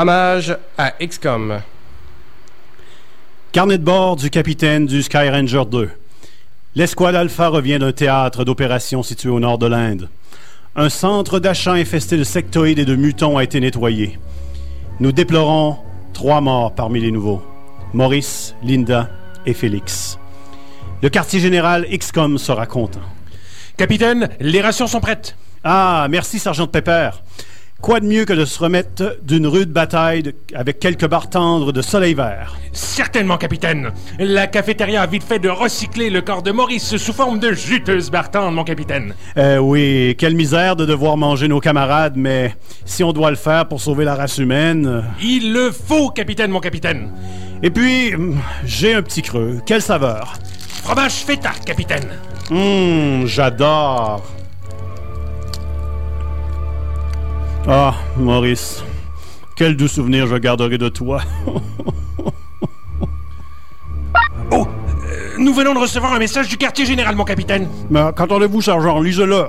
Hommage à XCOM. Carnet de bord du capitaine du Sky Ranger 2. L'escouade Alpha revient d'un théâtre d'opération situé au nord de l'Inde. Un centre d'achat infesté de sectoïdes et de mutons a été nettoyé. Nous déplorons trois morts parmi les nouveaux. Maurice, Linda et Félix. Le quartier général XCOM sera content. Capitaine, les rations sont prêtes. Ah, merci, sergent Pepper. Quoi de mieux que de se remettre d'une rude bataille avec quelques barres tendres de soleil vert? Certainement, capitaine. La cafétéria a vite fait de recycler le corps de Maurice sous forme de juteuse barre tendre, mon capitaine. Euh, oui, quelle misère de devoir manger nos camarades, mais si on doit le faire pour sauver la race humaine... euh. Il le faut, capitaine, mon capitaine. Et puis, hum, j'ai un petit creux. Quelle saveur? Fromage feta, capitaine. Hum, j'adore. Ah, Maurice, quel doux souvenir je garderai de toi. Oh, euh, nous venons de recevoir un message du quartier général, mon capitaine. Mais qu'entendez-vous, sergent? Lisez-le. Euh,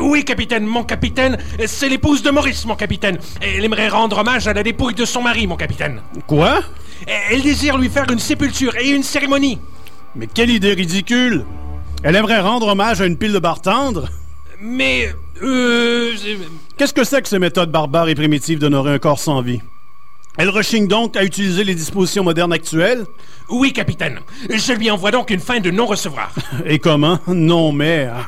Oui, capitaine, mon capitaine, c'est l'épouse de Maurice, mon capitaine. Elle aimerait rendre hommage à la dépouille de son mari, mon capitaine. Quoi? Elle désire lui faire une sépulture et une cérémonie. Mais quelle idée ridicule! Elle aimerait rendre hommage à une pile de barres tendres? Mais, euh... Qu'est-ce que c'est que ces méthodes barbares et primitives d'honorer un corps sans vie? Elle rechigne donc à utiliser les dispositions modernes actuelles? Oui, capitaine. Je lui envoie donc une fin de non-recevoir. Et comment? Non, mais... ah.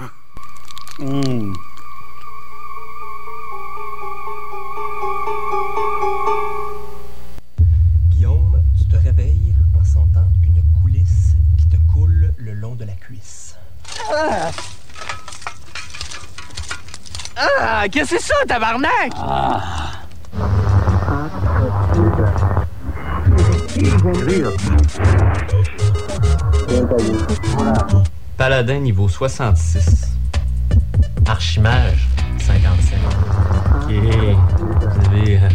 Qu'est-ce que c'est ça, tabarnak? Paladin niveau 66. Archimage, 55. Ok. Vous avez, euh,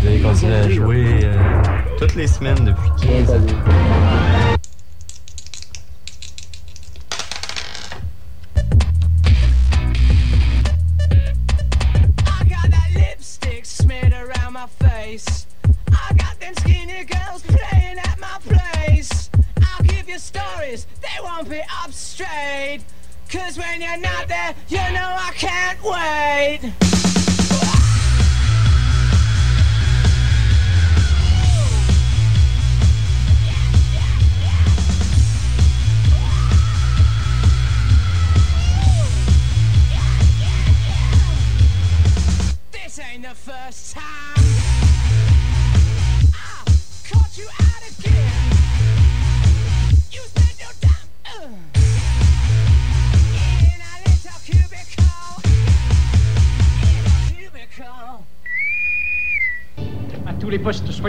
vous avez continué à jouer euh, toutes les semaines depuis 15 ans.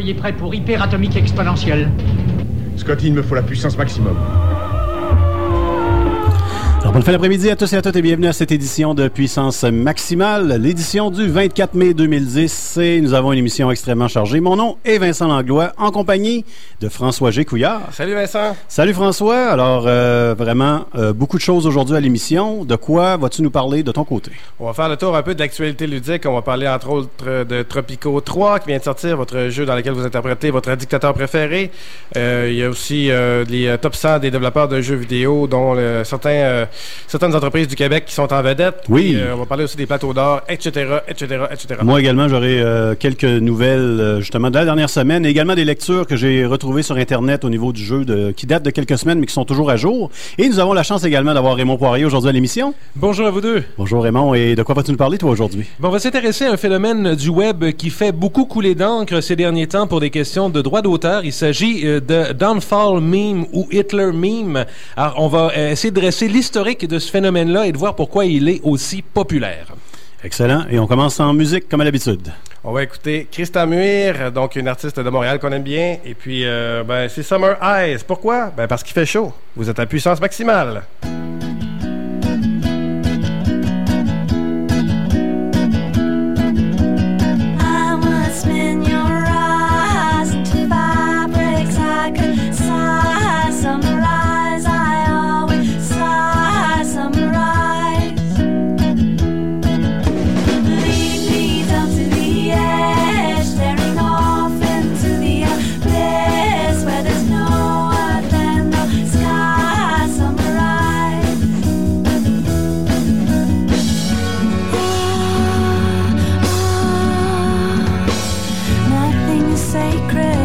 Soyez prêts pour hyperatomique exponentielle. Scotty, il me faut la puissance maximum. Alors, bonne fin d'après-midi à tous et à toutes et bienvenue à cette édition de Puissance Maximale, l'édition du 24 mai 2010. Et nous avons une émission extrêmement chargée. Mon nom est Vincent Langlois, en compagnie de François Gécouillard. Salut Vincent. Salut François. Alors, euh, vraiment, euh, beaucoup de choses aujourd'hui à l'émission. De quoi vas-tu nous parler de ton côté? On va faire le tour un peu de l'actualité ludique. On va parler entre autres de Tropico 3 qui vient de sortir, votre jeu dans lequel vous interprétez votre dictateur préféré. Euh, il y a aussi euh, les euh, top 100 des développeurs de jeux vidéo, dont certains, euh, certaines entreprises du Québec qui sont en vedette. Oui. Puis, euh, on va parler aussi des plateaux d'or, etc., etc., etc. Moi également, j'aurai euh, quelques nouvelles euh, justement de la dernière semaine et également des lectures que j'ai retrouvées sur Internet au niveau du jeu de, qui datent de quelques semaines mais qui sont toujours à jour. Et nous avons la chance également d'avoir Raymond Poirier aujourd'hui à l'émission. Bonjour à vous deux. Bonjour Raymond, et de quoi vas-tu nous parler toi aujourd'hui? Bon, on va s'intéresser à un phénomène du web qui fait beaucoup couler d'encre ces derniers temps pour des questions de droit d'auteur. Il s'agit de Downfall Meme ou Hitler Meme. Alors, on va essayer de dresser l'historique de ce phénomène-là et de voir pourquoi il est aussi populaire. Excellent. Et on commence en musique comme à l'habitude. On va écouter Christa Muir, donc une artiste de Montréal qu'on aime bien. Et puis, euh, ben, c'est Summer Eyes. Pourquoi? Ben, parce qu'il fait chaud. Vous êtes à puissance maximale. sacred.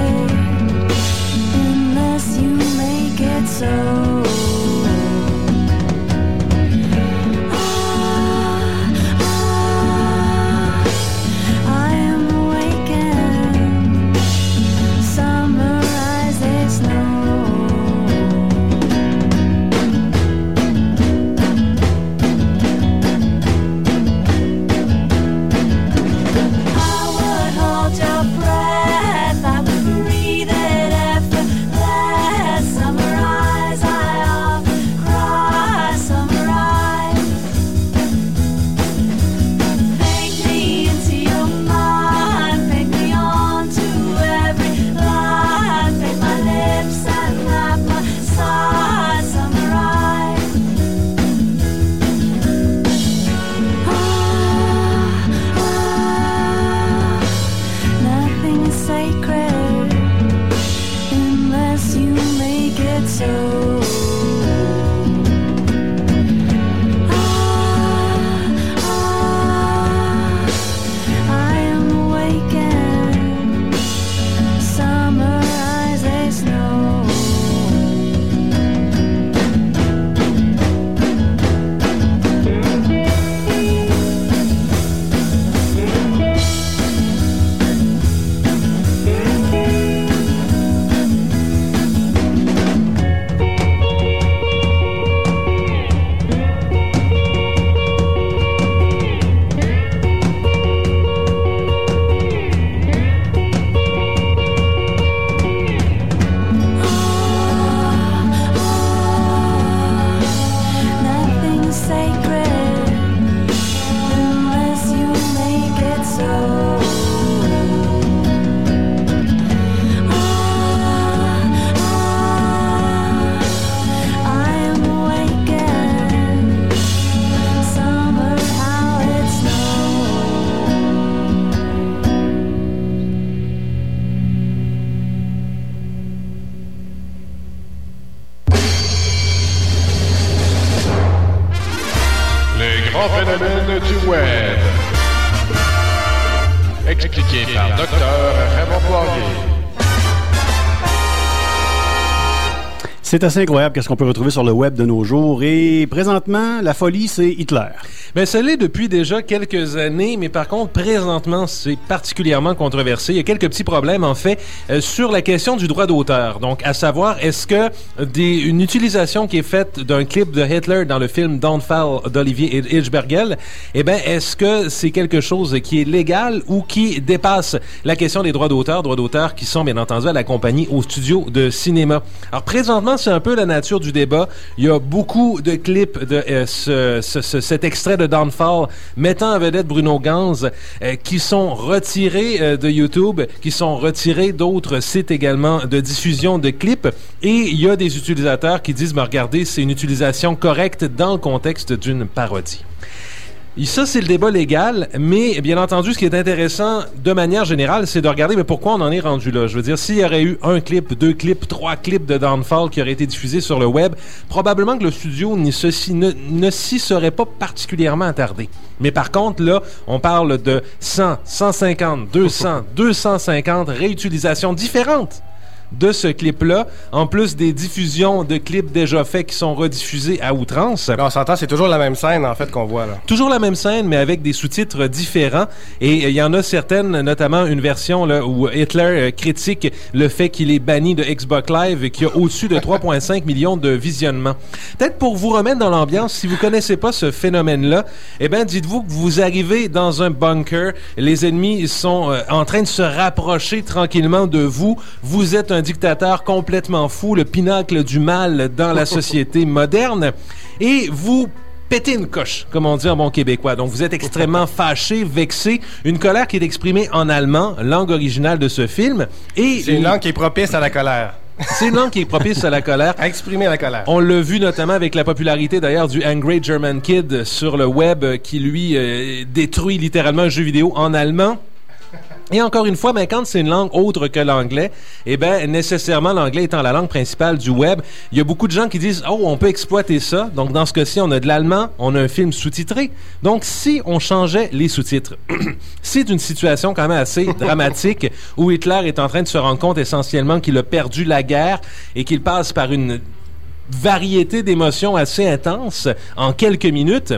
C'est assez incroyable qu'est-ce qu'on peut retrouver sur le web de nos jours. Et présentement, la folie, c'est Hitler. Ben, ça l'est depuis déjà quelques années, mais par contre, présentement, c'est particulièrement controversé. Il y a quelques petits problèmes, en fait, euh, sur la question du droit d'auteur. Donc, à savoir, est-ce que des, une utilisation qui est faite d'un clip de Hitler dans le film Downfall d'Olivier Hirschbergel, eh ben, est-ce que c'est quelque chose qui est légal ou qui dépasse la question des droits d'auteur, droits d'auteur qui sont, bien entendu, à la compagnie au studio de cinéma? Alors, présentement, c'est un peu la nature du débat. Il y a beaucoup de clips de euh, ce- ce- ce- cet extrait de Downfall mettant en vedette Bruno Ganz euh, qui sont retirés euh, de YouTube, qui sont retirés d'autres sites également de diffusion de clips. Et il y a des utilisateurs qui disent, regardez, c'est une utilisation correcte dans le contexte d'une parodie. Ça, c'est le débat légal, mais bien entendu, ce qui est intéressant de manière générale, c'est de regarder mais pourquoi on en est rendu là? Je veux dire, s'il y aurait eu un clip, deux clips, trois clips de Downfall qui auraient été diffusés sur le web, probablement que le studio n'y se- ne, ne s'y serait pas particulièrement attardé. Mais par contre, là, on parle de 100, 150, 200, 250 réutilisations différentes de ce clip-là, en plus des diffusions de clips déjà faits qui sont rediffusés à outrance. on s'entend, c'est toujours la même scène, en fait, qu'on voit, là. Toujours la même scène, mais avec des sous-titres différents. Et euh, il y en a certaines, notamment une version là, où Hitler euh, critique le fait qu'il est banni de Xbox Live et qu'il y a au-dessus de 3,5 millions de visionnements. Peut-être pour vous remettre dans l'ambiance, si vous connaissez pas ce phénomène-là, eh ben dites-vous que vous arrivez dans un bunker, les ennemis sont euh, en train de se rapprocher tranquillement de vous, vous êtes un dictateur complètement fou, le pinacle du mal dans la société moderne, et vous pétez une coche, comme on dit en bon québécois. Donc, vous êtes extrêmement fâché, vexé, une colère qui est exprimée en allemand, langue originale de ce film. Et C'est une langue qui est propice à la colère. C'est une langue qui est propice à la colère. À exprimer la colère. On l'a vu notamment avec la popularité d'ailleurs du Angry German Kid sur le web qui lui euh, détruit littéralement un jeu vidéo en allemand. Et encore une fois, ben, quand c'est une langue autre que l'anglais, eh ben, nécessairement, l'anglais étant la langue principale du web, il y a beaucoup de gens qui disent, oh, on peut exploiter ça. Donc, dans ce cas-ci, on a de l'allemand, on a un film sous-titré. Donc, si on changeait les sous-titres, c'est une situation quand même assez dramatique où Hitler est en train de se rendre compte essentiellement qu'il a perdu la guerre et qu'il passe par une variété d'émotions assez intenses en quelques minutes.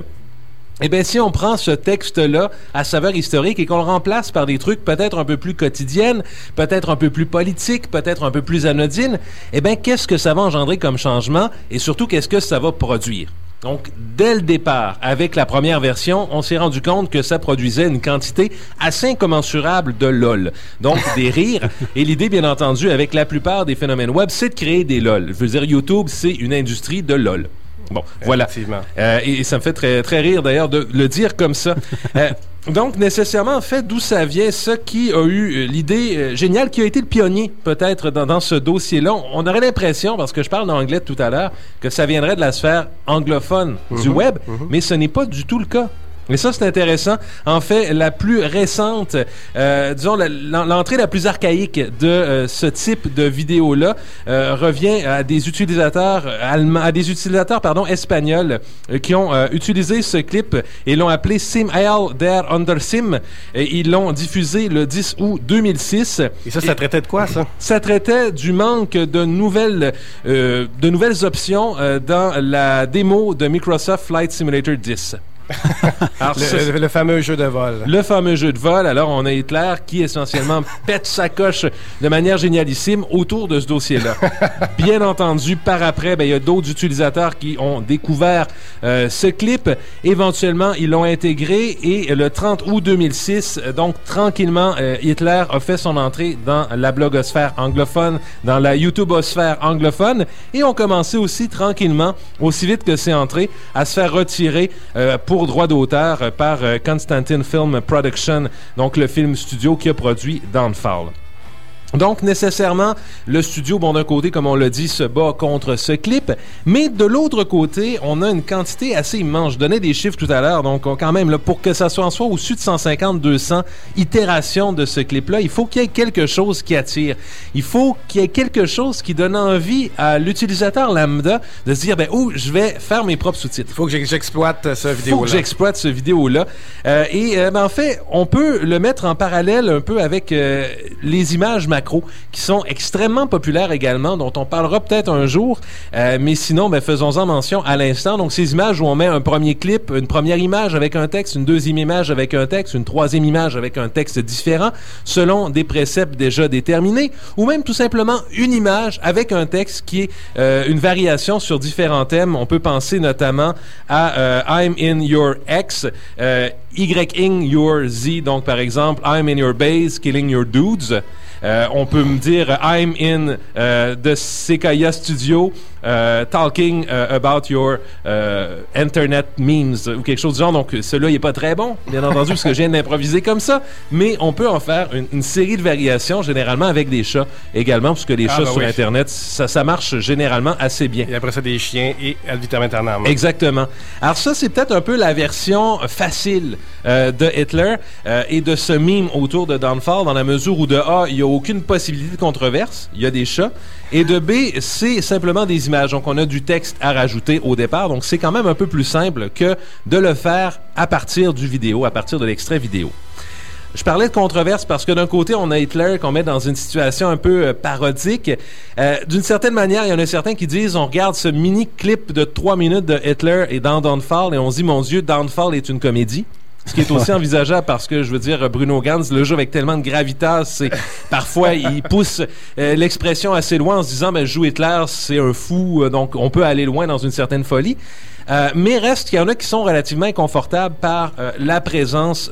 Eh bien, si on prend ce texte-là à saveur historique et qu'on le remplace par des trucs peut-être un peu plus quotidiennes, peut-être un peu plus politiques, peut-être un peu plus anodines, eh bien, qu'est-ce que ça va engendrer comme changement et surtout, qu'est-ce que ça va produire? Donc, dès le départ, avec la première version, on s'est rendu compte que ça produisait une quantité assez incommensurable de LOL. Donc, des rires. Et l'idée, bien entendu, avec la plupart des phénomènes web, c'est de créer des LOL. Je veux dire, YouTube, c'est une industrie de LOL. Bon, voilà. Euh, et, et ça me fait très, très rire d'ailleurs de le dire comme ça. Euh, donc, nécessairement, en fait, d'où ça vient, ça qui a eu euh, l'idée euh, géniale, qui a été le pionnier, peut-être, dans, dans ce dossier-là. On aurait l'impression, parce que je parle d'anglais tout à l'heure, que ça viendrait de la sphère anglophone du Mhm, web, mhm. mais ce n'est pas du tout le cas. Et ça, c'est intéressant. En fait, la plus récente, euh, disons, l'entrée la plus archaïque de euh, ce type de vidéo-là euh, revient à des utilisateurs allemands, à des utilisateurs, pardon, espagnols euh, qui ont euh, utilisé ce clip et l'ont appelé Sim Heil der Undersim. Et ils l'ont diffusé le 10 août 2006. Et ça, ça traitait de quoi, ça? Ça traitait du manque de nouvelles, euh, de nouvelles options dans la démo de Microsoft Flight Simulator 10. Alors, Le, le- le fameux jeu de vol. le fameux jeu de vol. Alors, on a Hitler qui essentiellement pète sa coche de manière génialissime autour de ce dossier-là. Bien entendu, par après, ben, il y a d'autres utilisateurs qui ont découvert euh, ce clip. Éventuellement, ils l'ont intégré et le 30 août 2006, euh, donc tranquillement, euh, Hitler a fait son entrée dans la blogosphère anglophone, dans la YouTubeosphère anglophone et ont commencé aussi tranquillement, aussi vite que c'est entré, à se faire retirer euh, pour droit d'auteur euh, par euh, Constantine Film Production, donc le film studio qui a produit Downfall. Donc, nécessairement, le studio, bon, d'un côté, comme on l'a dit, se bat contre ce clip, mais de l'autre côté, on a une quantité assez immense. Je donnais des chiffres tout à l'heure, donc on- quand même, là, pour que ça soit en soit au-dessus de 150-200 itérations de ce clip-là, il faut qu'il y ait quelque chose qui attire. Il faut qu'il y ait quelque chose qui donne envie à l'utilisateur lambda de se dire, ben, oh, je vais faire mes propres sous-titres. Il faut que j'ex- j'exploite euh, ce Il faut vidéo-là. que j'exploite ce vidéo-là. Euh, et euh, ben, en fait, on peut le mettre en parallèle un peu avec euh, les images qui sont extrêmement populaires également, dont on parlera peut-être un jour. Euh, mais sinon, ben, faisons-en mention à l'instant. Donc, ces images où on met un premier clip, une première image avec un texte, une deuxième image avec un texte, une troisième image avec un texte différent, selon des préceptes déjà déterminés, ou même tout simplement une image avec un texte qui est euh, une variation sur différents thèmes. On peut penser notamment à euh, I'm in your X, euh, Y in your Z, donc par exemple I'm in your base, killing your dudes. Euh, on peut me dire euh, I'm in euh, the Sequoia Studio talking about your internet memes ou quelque chose du genre. Donc, celui-là, il est pas très bon, bien entendu, parce que je viens d'improviser comme ça. Mais on peut en faire une, une série de variations, généralement avec des chats également, parce que les Ah, chats bah sur oui. Internet, ça, ça marche généralement assez bien. Et après ça, des chiens et ad vitam. Exactement. Alors ça, c'est peut-être un peu la version facile euh, de Hitler euh, et de ce meme autour de Downfall, dans la mesure où de A, il n'y a aucune possibilité de controverse, il y a des chats, et de B, c'est simplement des images. Donc on a du texte à rajouter au départ, donc c'est quand même un peu plus simple que de le faire à partir du vidéo, à partir de l'extrait vidéo. Je parlais de controverse parce que d'un côté, on a Hitler qu'on met dans une situation un peu euh, parodique. D'une certaine manière, il y en a certains qui disent on regarde ce mini clip de trois minutes de Hitler et dans Downfall et on se dit mon Dieu, Downfall est une comédie. Ce qui est aussi envisageable parce que, je veux dire, Bruno Gans le joue avec tellement de gravitas, c'est parfois il pousse euh, l'expression assez loin en se disant, ben, je joue Hitler, c'est un fou, euh, donc on peut aller loin dans une certaine folie. Euh, mais reste qu'il y en a qui sont relativement inconfortables par euh, la présence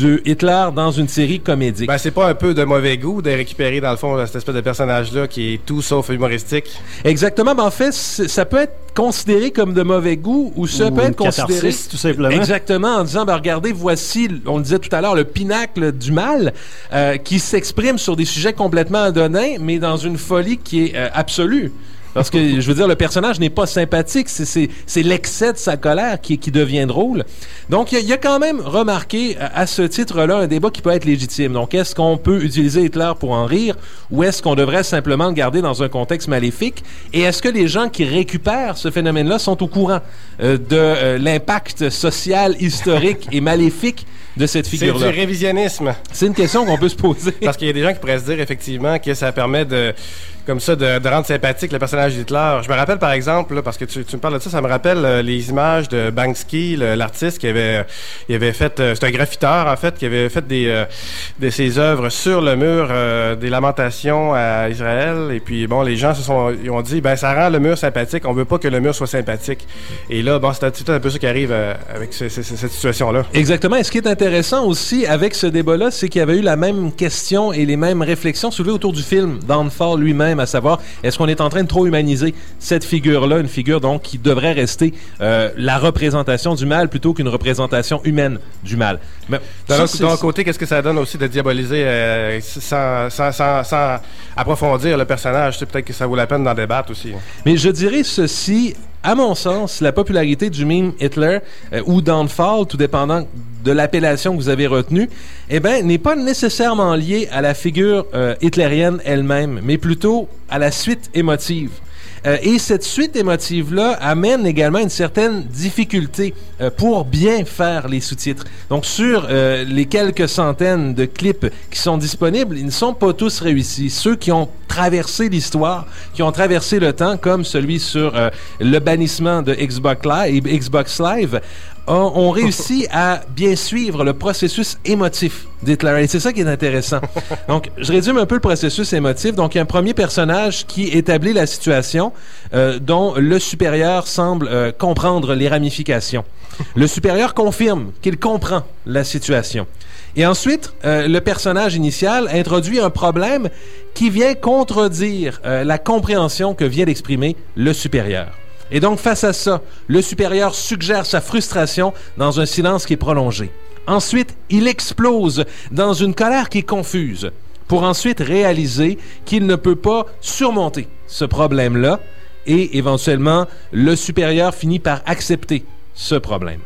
de Hitler dans une série comédique. Ben, c'est pas un peu de mauvais goût de récupérer, dans le fond, cette espèce de personnage-là qui est tout sauf humoristique. Exactement, mais en fait, ça peut être considéré comme de mauvais goût ou ça Ou peut être considéré tout simplement. Exactement, en disant ben regardez, voici, on le disait tout à l'heure, le pinacle du mal euh, qui s'exprime sur des sujets complètement anodins, mais dans une folie qui est euh, absolue. Parce que, je veux dire, le personnage n'est pas sympathique, c'est- c'est c'est l'excès de sa colère qui, qui devient drôle. Donc, il y, a- il y a quand même remarqué euh, à ce titre-là un débat qui peut être légitime. Donc, est-ce qu'on peut utiliser Hitler pour en rire ou est-ce qu'on devrait simplement le garder dans un contexte maléfique? Et est-ce que les gens qui récupèrent ce phénomène-là sont au courant euh, de euh, l'impact social, historique et maléfique de cette C'est du figure-là? révisionnisme. C'est une question qu'on peut se poser. Parce qu'il y a des gens qui pourraient se dire effectivement que ça permet de, comme ça, de, rendre sympathique le personnage d'Hitler. Je me rappelle par exemple, là, parce que tu, me parles de ça, ça me rappelle euh, les images de Banksy, l'artiste qui avait, il avait fait, euh, c'est un graffiteur en fait, qui avait fait des, euh, de ses œuvres sur le mur des lamentations à Israël. Et puis bon, les gens se sont, ils ont dit, ben ça rend le mur sympathique. On veut pas que le mur soit sympathique. Et là, bon, c'est un- un peu ça qui arrive avec ce- ce- cette situation-là. Exactement. Et ce qui est intéressant aussi avec ce débat-là, c'est qu'il y avait eu la même question et les mêmes réflexions soulevées autour du film Downfall lui-même, à savoir est-ce qu'on est en train de trop humaniser cette figure-là, une figure donc qui devrait rester euh, la représentation du mal plutôt qu'une représentation humaine du mal. Mais D'un côté, qu'est-ce que ça donne aussi de diaboliser euh, sans, sans, sans, sans approfondir le personnage? C'est peut-être que ça vaut la peine d'en débattre aussi. Mais je dirais ceci à mon sens, la popularité du meme Hitler euh, ou Downfall, tout dépendant de l'appellation que vous avez retenue, eh ben, n'est pas nécessairement liée à la figure euh, hitlérienne elle-même, mais plutôt à la suite émotive. Euh, et cette suite émotive-là amène également une certaine difficulté euh, pour bien faire les sous-titres. Donc sur les quelques centaines de clips qui sont disponibles, ils ne sont pas tous réussis. Ceux qui ont traversé l'histoire, qui ont traversé le temps, comme celui sur le bannissement de Xbox Live ont, ont réussi à bien suivre le processus émotif. Et c'est ça qui est intéressant. Donc, je résume un peu le processus émotif. Donc, il y a un premier personnage qui établit la situation euh, dont le supérieur semble euh, comprendre les ramifications. Le supérieur confirme qu'il comprend la situation. Et ensuite, euh, le personnage initial introduit un problème qui vient contredire euh, la compréhension que vient d'exprimer le supérieur. Et donc, face à ça, le supérieur suggère sa frustration dans un silence qui est prolongé. Ensuite, il explose dans une colère qui est confuse, pour ensuite réaliser qu'il ne peut pas surmonter ce problème-là, et éventuellement, le supérieur finit par accepter ce problème.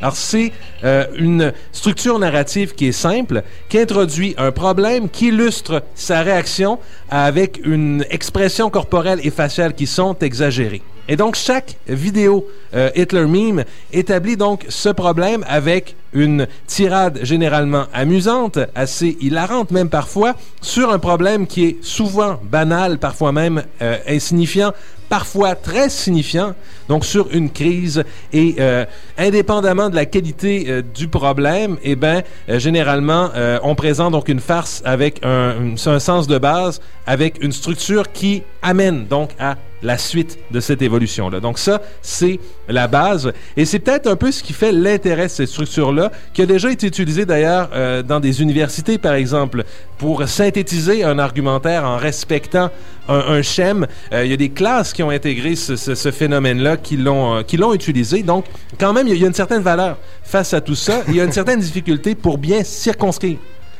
Alors, c'est euh, une structure narrative qui est simple, qui introduit un problème, qui illustre sa réaction avec une expression corporelle et faciale qui sont exagérées. Et donc, chaque vidéo euh, Hitler Meme établit donc ce problème avec une tirade généralement amusante, assez hilarante même parfois, sur un problème qui est souvent banal, parfois même euh, insignifiant, parfois très signifiant, donc sur une crise et euh, indépendamment de la qualité euh, du problème, eh ben euh, généralement euh, on présente donc une farce avec un sens de base, avec une structure qui amène donc à la suite de cette évolution-là. Donc ça, c'est la base. Et c'est peut-être un peu ce qui fait l'intérêt de cette structure-là, qui a déjà été utilisée d'ailleurs euh, dans des universités, par exemple, pour synthétiser un argumentaire en respectant un, un schème. Euh, il y a des classes qui ont intégré ce, phénomène-là, qui l'ont euh, qui l'ont utilisé. Donc, quand même, il y, a- il y a une certaine valeur face à tout ça. Il y a une certaine difficulté pour bien circonscrire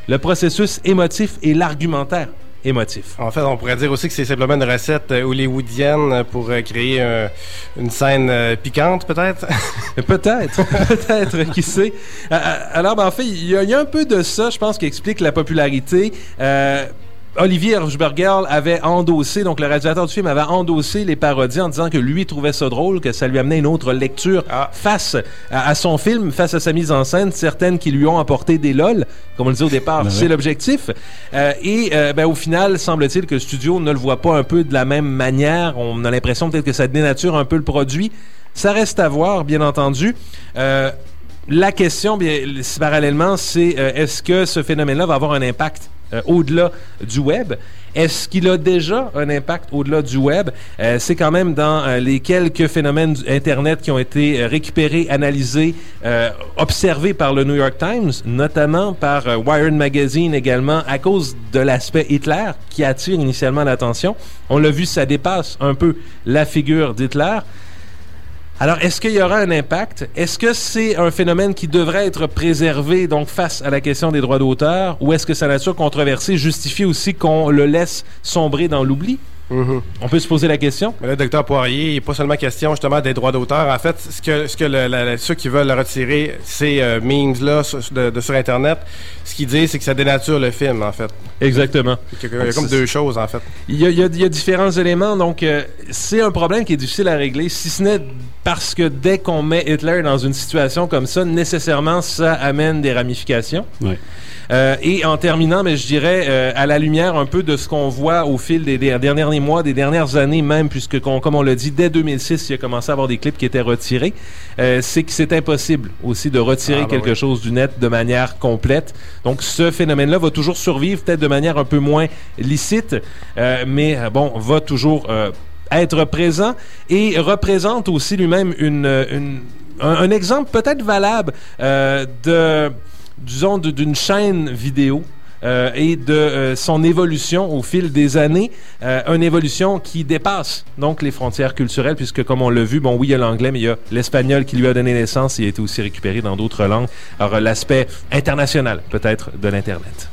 le processus émotif et l'argumentaire émotif. En fait, on pourrait dire aussi que c'est simplement une recette euh, hollywoodienne pour euh, créer une scène euh, piquante, peut-être? Peut-être, peut-être, qui sait? Alors, ben, en fait, il y, a- il y a un peu de ça, je pense, qui explique la popularité. Euh, Olivier Hirschberger avait endossé, donc le réalisateur du film avait endossé les parodies en disant que lui trouvait ça drôle, que ça lui amenait une autre lecture face à, à son film, face à sa mise en scène, certaines qui lui ont apporté des lol, comme on le disait au départ, c'est ouais. l'objectif. Euh, et euh, ben, au final, semble-t-il que le studio ne le voit pas un peu de la même manière. On a l'impression peut-être que ça dénature un peu le produit. Ça reste à voir, bien entendu. Euh, la question, bien, parallèlement, c'est euh, est-ce que ce phénomène-là va avoir un impact euh, au-delà du web? Est-ce qu'il a déjà un impact au-delà du web? Euh, c'est quand même dans euh, les quelques phénomènes Internet qui ont été euh, récupérés, analysés, euh, observés par le New York Times, notamment par Wired Magazine également, à cause de l'aspect Hitler qui attire initialement l'attention. On l'a vu, ça dépasse un peu la figure d'Hitler. Alors, est-ce qu'il y aura un impact? Est-ce que c'est un phénomène qui devrait être préservé, donc face à la question des droits d'auteur, ou est-ce que sa nature controversée justifie aussi qu'on le laisse sombrer dans l'oubli? On peut se poser la question. Mais là, docteur Poirier, il n'est pas seulement question justement des droits d'auteur. En fait, ce que, ce que le- la- la- ceux qui veulent le retirer, ces euh, memes-là sur, de, de sur Internet, ce qu'ils disent, c'est que ça dénature le film, en fait. Exactement. Il y a, comme deux choses, en fait. Il y a, il y a- il y a différents éléments, donc euh, c'est un problème qui est difficile à régler, si ce n'est parce que dès qu'on met Hitler dans une situation comme ça, nécessairement ça amène des ramifications. Ouais. Euh, et en terminant, mais je dirais euh, à la lumière un peu de ce qu'on voit au fil des, des derniers mois, des dernières années même, puisque qu'on- comme on l'a dit, dès 2006, il a commencé à avoir des clips qui étaient retirés, euh, c'est que c'est impossible aussi de retirer Ah, ben quelque oui. chose du net de manière complète. Donc ce phénomène-là va toujours survivre, peut-être de manière un peu moins licite, euh, mais bon, va toujours euh, être présent et représente aussi lui-même une, une- un, exemple peut-être valable euh, de disons, d'une chaîne vidéo euh, et de euh, son évolution au fil des années, euh, une évolution qui dépasse donc les frontières culturelles, puisque comme on l'a vu, bon oui, il y a l'anglais, mais il y a l'espagnol qui lui a donné naissance et a été aussi récupéré dans d'autres langues. Alors l'aspect international peut-être de l'Internet.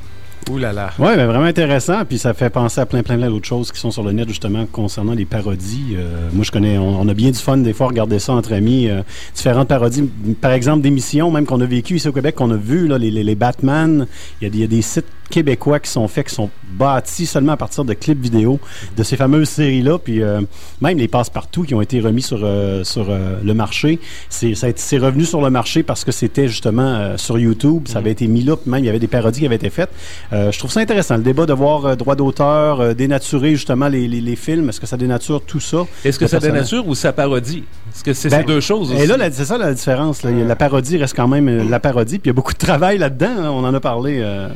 Ouh là là. Ouais, ben, vraiment intéressant. Puis ça fait penser à plein, plein, plein d'autres choses qui sont sur le net, justement, concernant les parodies. Euh, moi, je connais, on, on a bien du fun des fois à regarder ça entre amis. euh, différentes parodies, par exemple, d'émissions, même qu'on a vécu ici au Québec, qu'on a vu, là, les, les, les Batman. Il y, a, des- il y a des sites québécois qui sont faits, qui sont bâtis seulement à partir de clips vidéo de ces fameuses séries-là. Puis euh, même les passe-partout qui ont été remis sur, euh, sur euh, le marché. C'est ça c'est revenu sur le marché parce que c'était justement euh, sur YouTube. Ça avait été mis là. Puis même, il y avait des parodies qui avaient été faites. Euh, je trouve ça intéressant, le débat de voir euh, droit d'auteur, euh, dénaturer justement les, les, les films. Est-ce que ça dénature tout ça? Est-ce que ça dénature ou ça parodie? Est-ce que c'est Ben, ces deux choses aussi? Et là, la- c'est ça la différence. là. La parodie reste quand même la parodie. Puis il y a beaucoup de travail là-dedans. hein. On en a parlé. euh,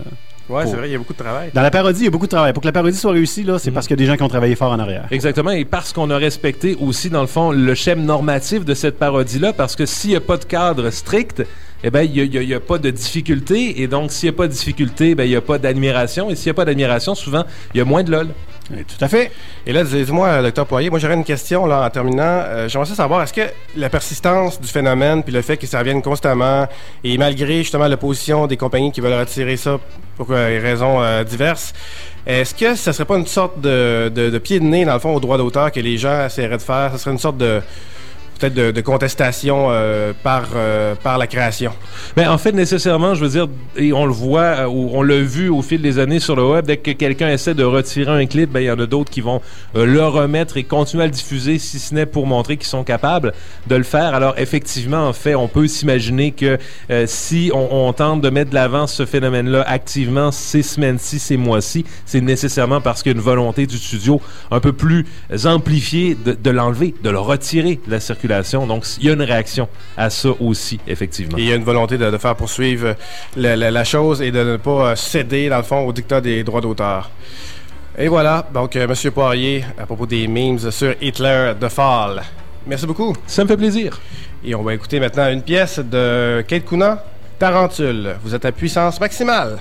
Ouais, pour- c'est vrai, il y a beaucoup de travail. Dans la parodie, il y a beaucoup de travail. Pour que la parodie soit réussie, là, c'est parce qu'il y a des gens qui ont travaillé fort en arrière. Exactement, et parce qu'on a respecté aussi, dans le fond, le schème normatif de cette parodie-là, parce que s'il n'y a pas de cadre strict, eh ben, il n'y a, pas de difficulté, et donc s'il n'y a pas de difficulté, ben, il n'y a pas d'admiration, et s'il n'y a pas d'admiration, souvent, il y a moins de lol. tout à fait. Et là, dis-moi, euh, docteur Poirier, moi j'aurais une question là en terminant. Euh, J'aimerais savoir, est-ce que la persistance du phénomène, puis le fait que ça revienne constamment, et malgré justement l'opposition des compagnies qui veulent retirer ça pour euh, des raisons diverses, est-ce que ça serait pas une sorte de, de, de pied de nez, dans le fond, au droit d'auteur que les gens essaieraient de faire? Ça serait une sorte de peut-être de, contestation euh, par, euh, par la création. Mais en fait, nécessairement, je veux dire, et on le voit, euh, on l'a vu au fil des années sur le web, dès que quelqu'un essaie de retirer un clip, ben, il y en a d'autres qui vont le remettre et continuer à le diffuser, si ce n'est pour montrer qu'ils sont capables de le faire. Alors, effectivement, en fait, on peut s'imaginer que si on, on tente de mettre de l'avant ce phénomène-là activement ces semaines-ci, ces mois-ci, c'est nécessairement parce qu'il y a une volonté du studio un peu plus amplifiée de, de l'enlever, de le retirer de la circulation. Donc, il y a une réaction à ça aussi, effectivement. Et il y a une volonté de, de faire poursuivre la, la- la chose et de ne pas euh, céder, dans le fond, au dictat des droits d'auteur. Et voilà, donc, euh, Monsieur Poirier, à propos des memes sur Hitler The Fall. Merci beaucoup. Ça me fait plaisir. Et on va écouter maintenant une pièce de Kate Kuna, Tarentule. Vous êtes à puissance maximale.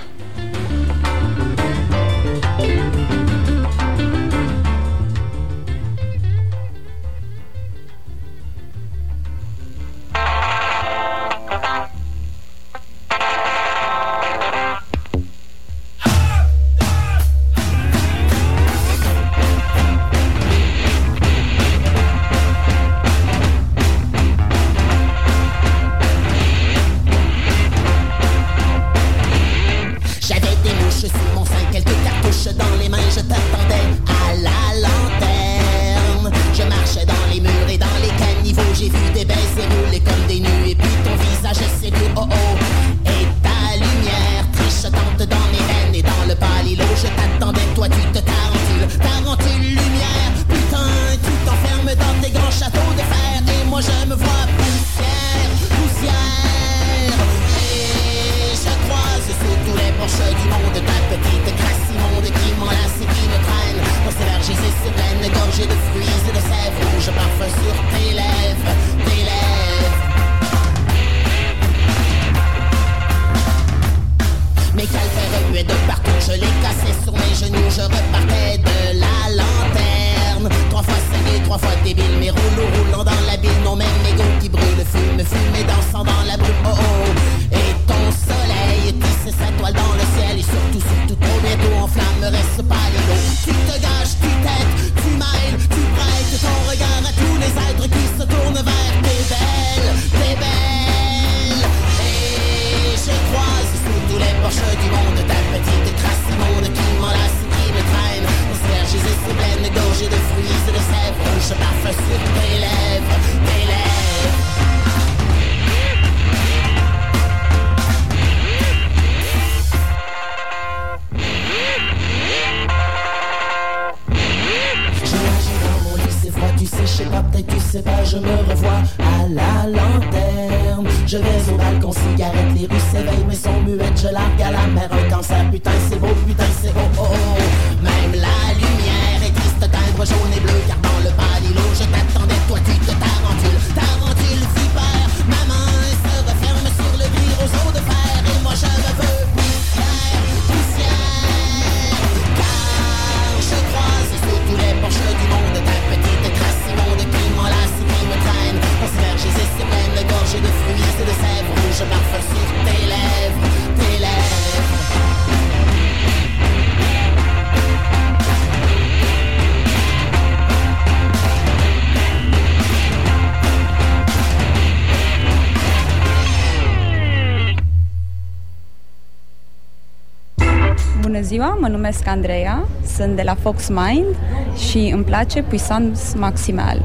Numesc Andreea, sunt de la Fox Mind și îmi place Puissance Maximal.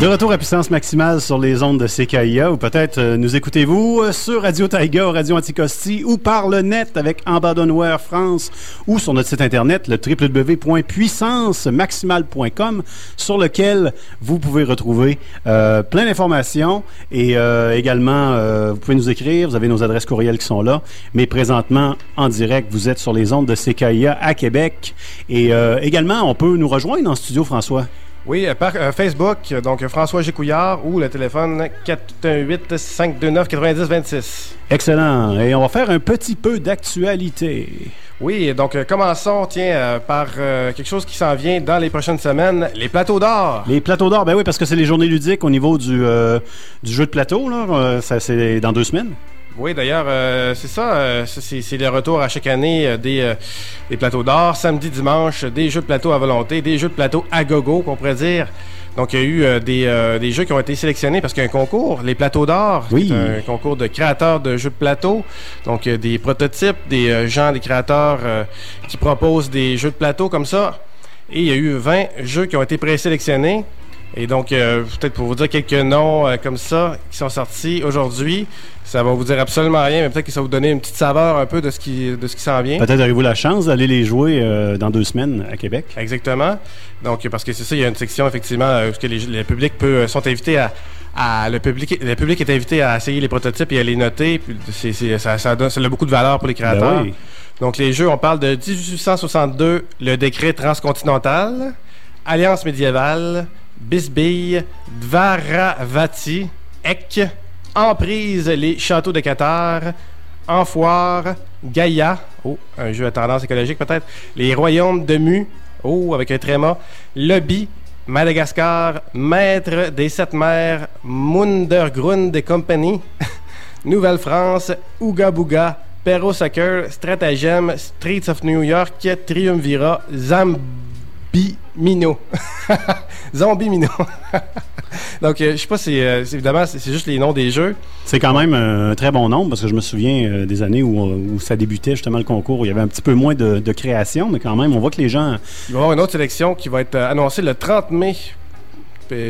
De retour à puissance maximale sur les ondes de CKIA, ou peut-être euh, nous écoutez-vous euh, sur Radio Taiga, Radio Anticosti, ou par le net avec Abandonware France, ou sur notre site internet, le www.puissancemaximale.com, sur lequel vous pouvez retrouver euh, plein d'informations, et euh, également, euh, vous pouvez nous écrire, vous avez nos adresses courriels qui sont là, mais présentement, en direct, vous êtes sur les ondes de CKIA à Québec, et euh, également, on peut nous rejoindre en studio, François. Oui, euh, par euh, Facebook, donc François Gécouillard ou le téléphone 418-529-9026. Excellent. Et on va faire un petit peu d'actualité. Oui, donc euh, commençons, tiens, euh, par euh, quelque chose qui s'en vient dans les prochaines semaines, les plateaux d'or. Les plateaux d'or, ben oui, parce que c'est les journées ludiques au niveau du, du jeu de plateau. Là. Ça, c'est dans deux semaines. Oui, d'ailleurs, euh, c'est ça, euh, c'est c'est le retour à chaque année euh, des, euh, des plateaux d'or, samedi, dimanche, des jeux de plateau à volonté, des jeux de plateau à gogo, qu'on pourrait dire. Donc, il y a eu des, euh, des jeux qui ont été sélectionnés parce qu'il y a un concours, les plateaux d'or. Oui. Un concours de créateurs de jeux de plateau. Donc, des prototypes, des gens, des créateurs qui proposent des jeux de plateau comme ça. Et il y a eu 20 jeux qui ont été présélectionnés. Et donc, euh, peut-être pour vous dire quelques noms euh, comme ça qui sont sortis aujourd'hui, ça va vous dire absolument rien, mais peut-être que ça va vous donner une petite saveur un peu de ce qui, de ce qui s'en vient. Peut-être aurez-vous la chance d'aller les jouer euh, dans deux semaines à Québec. Exactement. Donc, parce que c'est ça, il y a une section effectivement où les, le public peut, sont invités à, à- le public, le public est invité à essayer les prototypes et à les noter. Puis ça, ça donne, ça a beaucoup de valeur pour les créateurs. Ben oui. Donc, les jeux, on parle de 1862, le décret transcontinental, Alliance médiévale, Bisbille, Dvaravati, Ek, Emprise, les châteaux de Qatar, Enfoire, Gaïa, oh, un jeu à tendance écologique peut-être, les royaumes de Mu, oh, avec un tréma, Lobby, Madagascar, Maître des Sept Mers, Mundergrund Company, Nouvelle-France, Ouga Booga, Perro Stratagem, Streets of New York, Triumvira, Zambi Mino. Zombie Mino. Donc, euh, je sais pas si, euh, c'est- évidemment, c'est c'est juste les noms des jeux. C'est quand même un très bon nombre parce que je me souviens euh, des années où, où ça débutait justement le concours, où il y avait un petit peu moins de, de création, mais quand même, on voit que les gens. Il va y avoir une autre sélection qui va être euh, annoncée le 30 mai.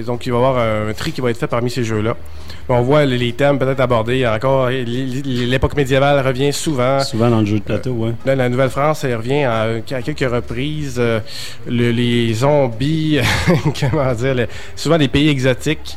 Donc, il va y avoir un, tri qui va être fait parmi ces jeux-là. On voit les, thèmes peut-être abordés. Encore, l'époque médiévale revient souvent. Souvent dans le jeu de plateau, ouais. Là, la Nouvelle-France, elle revient à, à quelques reprises. Euh, le- les zombies, comment dire, souvent des pays exotiques.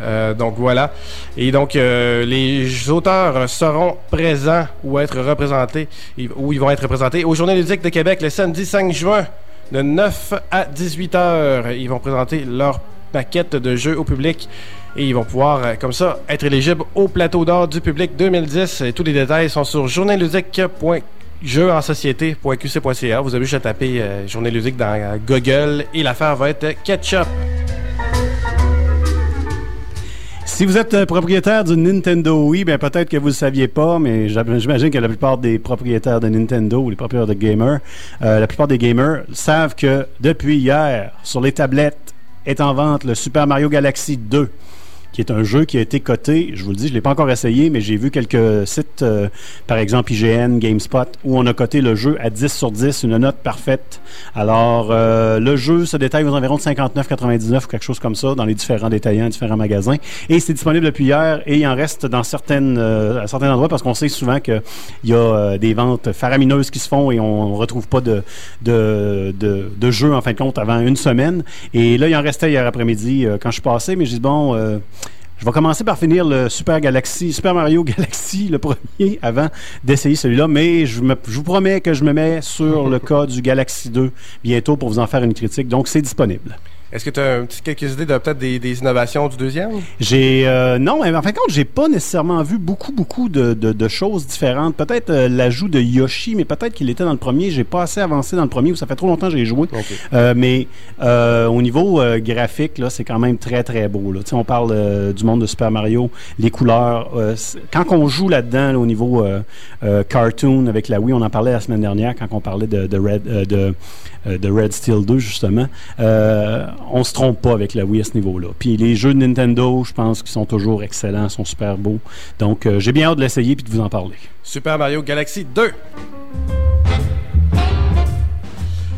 Euh, donc voilà. Et donc euh, les auteurs seront présents ou être représentés, ou ils vont être représentés aux Journées ludiques de Québec le samedi 5 juin de 9 à 18 heures. Ils vont présenter leur paquette de jeux au public et ils vont pouvoir, euh, comme ça, être éligibles au plateau d'or du public 2010. Et tous les détails sont sur journéeludique.jeu en société.qc.ca. Vous avez juste à taper euh, Journée dans euh, Google et l'affaire va être Ketchup. Si vous êtes euh, propriétaire d'une Nintendo Wii, ben peut-être que vous ne le saviez pas, mais j'im- j'imagine que la plupart des propriétaires de Nintendo, ou les propriétaires de gamers, la plupart des gamers savent que depuis hier, sur les tablettes, est en vente le Super Mario Galaxy 2 qui est un jeu qui a été coté, je vous le dis, je ne l'ai pas encore essayé, mais j'ai vu quelques sites, euh, par exemple IGN, GameSpot, où on a coté le jeu à 10 sur 10, une note parfaite. Alors, euh, le jeu se détaille aux environs de 59,99 ou quelque chose comme ça dans les différents détaillants, différents magasins. Et c'est disponible depuis hier et il en reste dans certaines, euh, à certains endroits parce qu'on sait souvent qu'il y a euh, des ventes faramineuses qui se font et on ne retrouve pas de, de, de, de jeu en fin de compte avant une semaine. Et là, il en restait hier après-midi euh, quand je suis passé, mais je dis bon. Je vais commencer par finir le Super Galaxy, Super Mario Galaxy, le premier, avant d'essayer celui-là. Mais je vous promets que je me mets sur le cas du Galaxy 2 bientôt pour vous en faire une critique. Donc, c'est disponible. Est-ce que tu as quelques idées de peut-être des, des innovations du deuxième? J'ai euh, non, mais en fin de compte, j'ai pas nécessairement vu beaucoup, beaucoup de, de- de choses différentes. Peut-être euh, l'ajout de Yoshi, mais peut-être qu'il était dans le premier. J'ai pas assez avancé dans le premier, ou ça fait trop longtemps que j'ai joué. Euh, mais au niveau graphique, là, c'est quand même très très beau. Là. On parle du monde de Super Mario, les couleurs. quand on joue là-dedans, là, au niveau cartoon avec la Wii, on en parlait la semaine dernière quand on parlait de, de Red de, de Red Steel 2 justement. On se trompe pas avec la Wii à ce niveau-là. Puis les jeux de Nintendo, je pense qu'ils sont toujours excellents, sont super beaux. Donc euh, j'ai bien hâte de l'essayer puis de vous en parler. Super Mario Galaxy 2.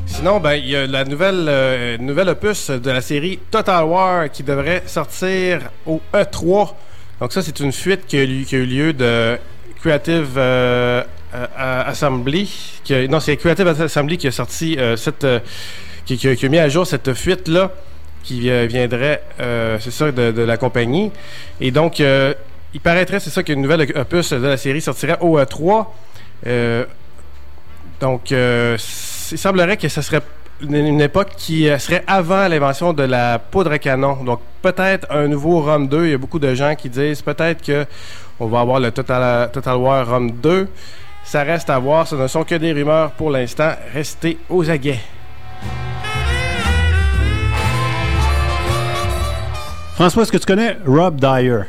Sinon, ben, il y a la nouvelle, euh, nouvelle opus de la série Total War qui devrait sortir au E3. Donc ça, c'est une fuite qui a, eu- lieu de Creative euh, Assembly. non, c'est Creative Assembly qui a sorti cette... qui, a, mis à jour cette fuite-là qui euh, viendrait, euh, c'est ça, de, la compagnie. Et donc, euh, il paraîtrait, c'est ça, qu'une nouvelle opus de la série sortirait au E3. Euh, donc, c- il semblerait que ce serait une, époque qui serait avant l'invention de la poudre à canon. Donc, peut-être un nouveau ROM 2. Il y a beaucoup de gens qui disent peut-être que on va avoir le Total, Total War ROM 2. Ça reste à voir. Ce ne sont que des rumeurs pour l'instant. Restez aux aguets. François, est-ce que tu connais Rob Dyer?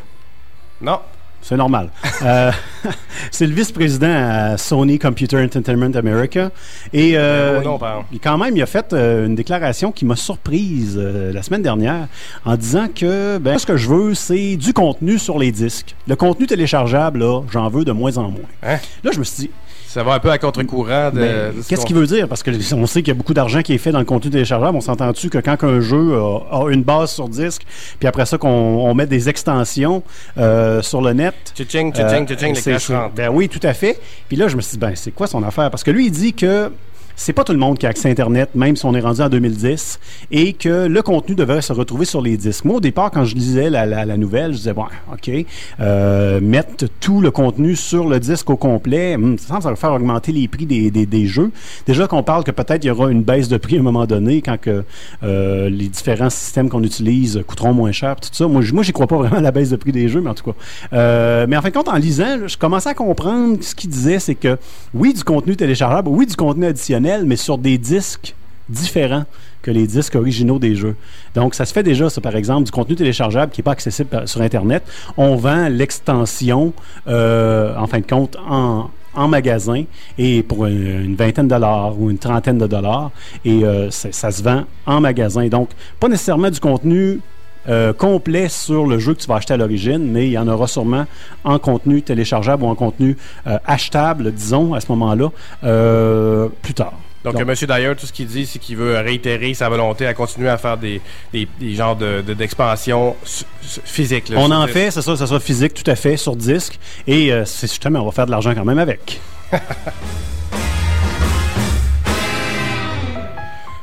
Non. C'est normal. Euh, c'est le vice-président à Sony Computer Entertainment America. Et euh, exemple. il, quand même, il a fait euh, une déclaration qui m'a surprise la semaine dernière en disant que ben, ce que je veux, c'est du contenu sur les disques. Le contenu téléchargeable, là, j'en veux de moins en moins. Hein? Là, je me suis dit, Ça va un peu à contre-courant de. Qu'est-ce qu'on- qu'il veut dire? Parce que on sait qu'il y a beaucoup d'argent qui est fait dans le contenu téléchargeable. On s'entend-tu que quand un jeu a, a une base sur disque, puis après ça qu'on on met des extensions euh, sur le net. Tching, tching, tching, les. Ben oui, tout à fait. Puis là, je me suis dit, ben c'est quoi son affaire? Parce que lui, il dit que c'est pas tout le monde qui a accès à Internet, même si on est rendu en 2010, et que le contenu devrait se retrouver sur les disques. Moi, au départ, quand je lisais la, nouvelle, je disais, bon, OK, euh, mettre tout le contenu sur le disque au complet, hum, ça va faire augmenter les prix des, des- jeux. Déjà qu'on parle que peut-être il y aura une baisse de prix à un moment donné quand que, euh, les différents systèmes qu'on utilise coûteront moins cher, tout ça. Moi, moi, j'y crois pas vraiment à la baisse de prix des jeux, mais en tout cas. Euh, mais en fin de compte, en lisant, je commençais à comprendre ce qu'il disait, c'est que oui, du contenu téléchargeable, oui, du contenu additionnel, mais sur des disques différents que les disques originaux des jeux. Donc, ça se fait déjà, ça, par exemple, du contenu téléchargeable qui n'est pas accessible sur Internet. On vend l'extension, euh, en fin de compte, en, magasin et pour une, vingtaine de dollars ou une trentaine de dollars. Et euh, ça se vend en magasin. Donc, pas nécessairement du contenu euh, complet sur le jeu que tu vas acheter à l'origine, mais il y en aura sûrement en contenu téléchargeable ou en contenu euh, achetable, disons, à ce moment-là, euh, plus tard. Donc, M. Monsieur Dyer, tout ce qu'il dit, c'est qu'il veut réitérer sa volonté à continuer à faire des, des, des genres de, de- d'expansion s- physique. là, On en disque. fait, c'est ça, ça sera physique tout à fait sur disque. Et euh, c'est justement, on va faire de l'argent quand même avec.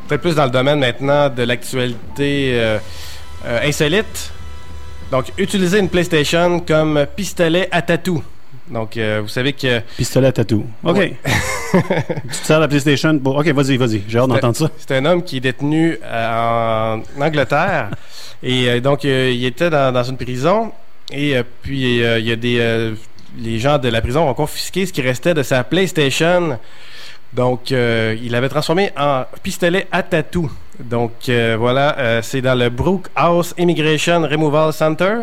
Peut-être plus dans le domaine maintenant de l'actualité euh, euh, insolite. Donc, utiliser une PlayStation comme pistolet à tatou. Donc, euh, vous savez que. Pistolet à tatou. OK. Ouais. tu te sers la PlayStation pour. OK, vas-y, vas-y. J'ai hâte d'entendre ça. C'est un homme qui est détenu euh, en Angleterre. et donc, il était dans, dans une prison. Et puis, il y a des. les gens de la prison ont confisqué ce qui restait de sa PlayStation. Donc, il l'avait transformé en pistolet à tatou. Donc, euh, voilà, euh, c'est dans le Brook House Immigration Removal Center.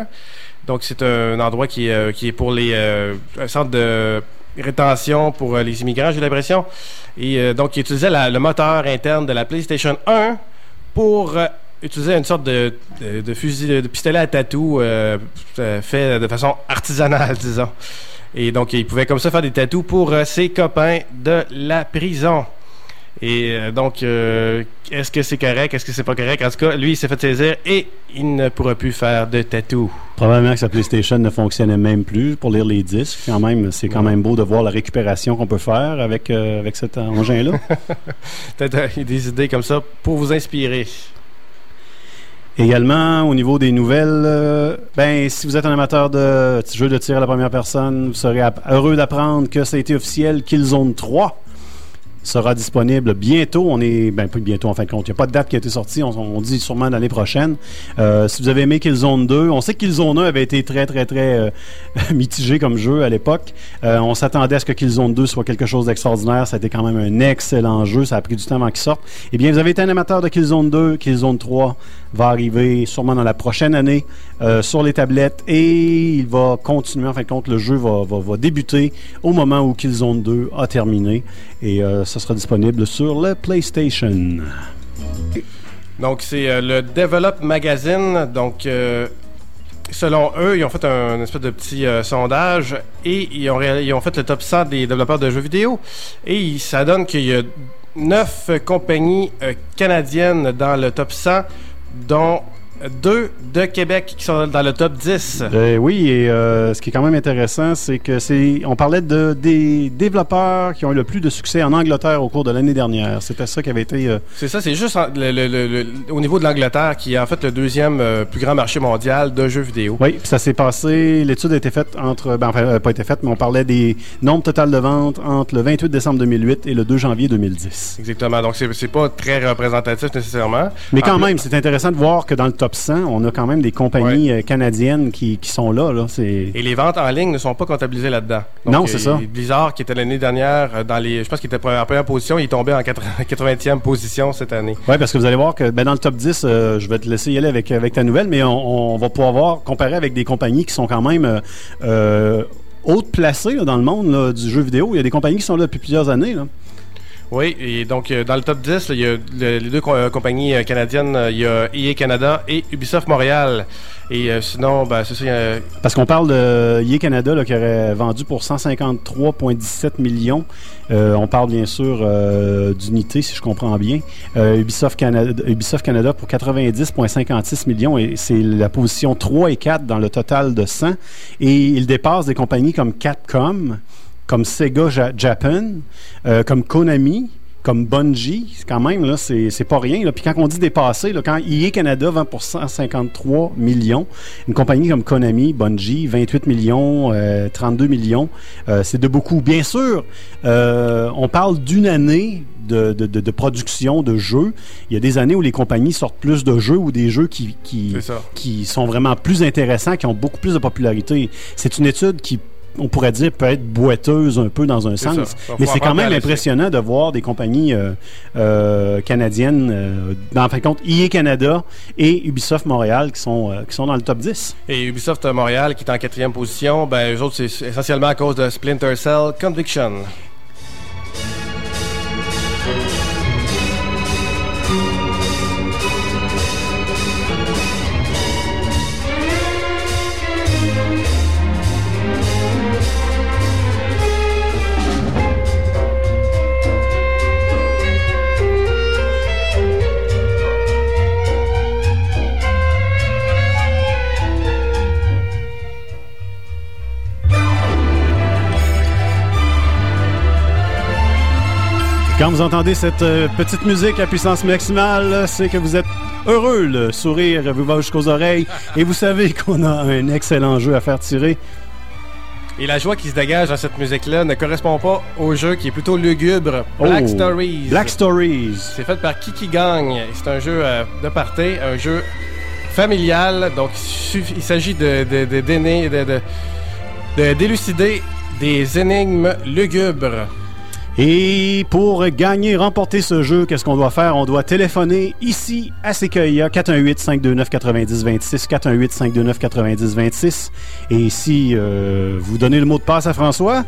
Donc, c'est un endroit qui est, euh, est pour les. un centre de rétention pour les immigrants, j'ai l'impression. Et donc, il utilisait le moteur interne de la PlayStation 1 pour utiliser une sorte de, fusil, de pistolet à tatou fait de façon artisanale, disons. Et donc, il pouvait comme ça faire des tatous pour ses copains de la prison. Et euh, donc, euh, est-ce que c'est correct? Est-ce que c'est pas correct? En tout cas, lui, il s'est fait saisir et il ne pourra plus faire de tatou. Probablement que sa PlayStation ne fonctionnait même plus pour lire les disques. Quand même, c'est quand même beau de voir la récupération qu'on peut faire avec, euh, avec cet engin-là. Peut-être des idées comme ça pour vous inspirer. Également, au niveau des nouvelles, euh, ben, si vous êtes un amateur de jeux de tir à la première personne, vous serez heureux d'apprendre que ça a été officiel Killzone 3 sera disponible bientôt. On est, ben pas bientôt en fin de compte. Il n'y a pas de date qui a été sortie. On, on dit sûrement l'année prochaine. Euh, si vous avez aimé Killzone 2, on sait que Killzone 1 avait été très, très, très euh, mitigé comme jeu à l'époque. Euh, on s'attendait à ce que Killzone 2 soit quelque chose d'extraordinaire. Ça a été quand même un excellent jeu. Ça a pris du temps avant qu'il sorte. Eh bien, vous avez été un amateur de Killzone 2. Killzone 3 va arriver sûrement dans la prochaine année euh, sur les tablettes et il va continuer. En fin de compte, le jeu va, va, va débuter au moment où Killzone 2 a terminé et euh, ça sera disponible sur le PlayStation. Donc, c'est euh, le Develop Magazine. Donc, euh, selon eux, ils ont fait un, espèce de petit sondage et ils ont, ils ont fait le top 100 des développeurs de jeux vidéo. Et ça donne qu'il y a neuf compagnies canadiennes dans le top 100, dont deux de Québec qui sont dans le top 10. Euh, oui, et euh, ce qui est quand même intéressant, c'est que c'est. On parlait de des développeurs qui ont eu le plus de succès en Angleterre au cours de l'année dernière. C'était ça qui avait été. euh, C'est ça, c'est juste en- le- le- le- le- au niveau de l'Angleterre qui est en fait le deuxième euh, plus grand marché mondial de jeux vidéo. Oui, puis ça s'est passé. L'étude a été faite entre. Ben, enfin, pas été faite, mais on parlait des nombres total de ventes entre le 28 décembre 2008 et le 2 janvier 2010. Exactement. Donc, c'est pas très représentatif nécessairement. Mais quand En même, c'est intéressant de voir que dans le top 100, on a quand même des compagnies euh, canadiennes qui, qui sont là. Et les ventes en ligne ne sont pas comptabilisées là-dedans. Non, euh, c'est ça. Blizzard, qui était l'année dernière euh, dans les. Je pense qu'il était en première position, il est tombé en 80 80e position cette année. Oui, parce que vous allez voir que ben, dans le top 10, euh, je vais te laisser y aller avec, avec ta nouvelle, mais on, on va pouvoir voir, comparer avec des compagnies qui sont quand même euh, euh, hautes placées là, dans le monde là, du jeu vidéo. Il y a des compagnies qui sont là depuis plusieurs années. Là. Oui, et donc euh, dans le top 10, là, il y a le- les deux euh, compagnies euh, canadiennes, il y a EA Canada et Ubisoft Montréal. Et sinon, ben, c'est ça. Parce qu'on parle de EA Canada qui aurait vendu pour 153,17 millions. On parle bien sûr d'unités, si je comprends bien. Ubisoft, Canada, Ubisoft Canada pour 90,56 millions. Et c'est la position 3 et 4 dans le total de 100. Et il dépasse des compagnies comme Capcom, comme Sega Ja- Japan, euh, comme Konami, comme Bungie, c'est quand même, là, c'est pas rien. Là. Puis quand on dit dépasser, là, quand EA Canada vend pour 153 millions, une compagnie comme Konami, Bungie, 28 millions, euh, 32 millions, euh, c'est de beaucoup. Bien sûr, euh, on parle d'une année de, de- de- de production de jeux. Il y a des années où les compagnies sortent plus de jeux ou des jeux qui, qui sont vraiment plus intéressants, qui ont beaucoup plus de popularité. C'est une étude qui on pourrait dire peut être boiteuse un peu dans un sens, ça. Mais c'est quand même impressionnant de voir des compagnies euh, euh, canadiennes, euh, dans en fin de compte, EA Canada et Ubisoft Montréal qui sont, qui sont dans le top 10. Et Ubisoft Montréal, qui est en quatrième position, ben, eux autres, c'est essentiellement à cause de Splinter Cell Conviction. Quand vous entendez cette euh, petite musique à puissance maximale, c'est que vous êtes heureux, le sourire vous va jusqu'aux oreilles et vous savez qu'on a un excellent jeu à faire tirer. Et la joie qui se dégage dans cette musique-là ne correspond pas au jeu qui est plutôt lugubre. Black Oh, Stories. Black Stories. C'est fait par Kiki Gang. C'est un jeu euh, de party, un jeu familial. Donc, il s'agit de- de d'élucider des énigmes lugubres. Et pour gagner, remporter ce jeu, qu'est-ce qu'on doit faire? On doit téléphoner ici à Sequoia 418-529-9026, 418-529-9026. Et si euh, vous donnez le mot de passe à François,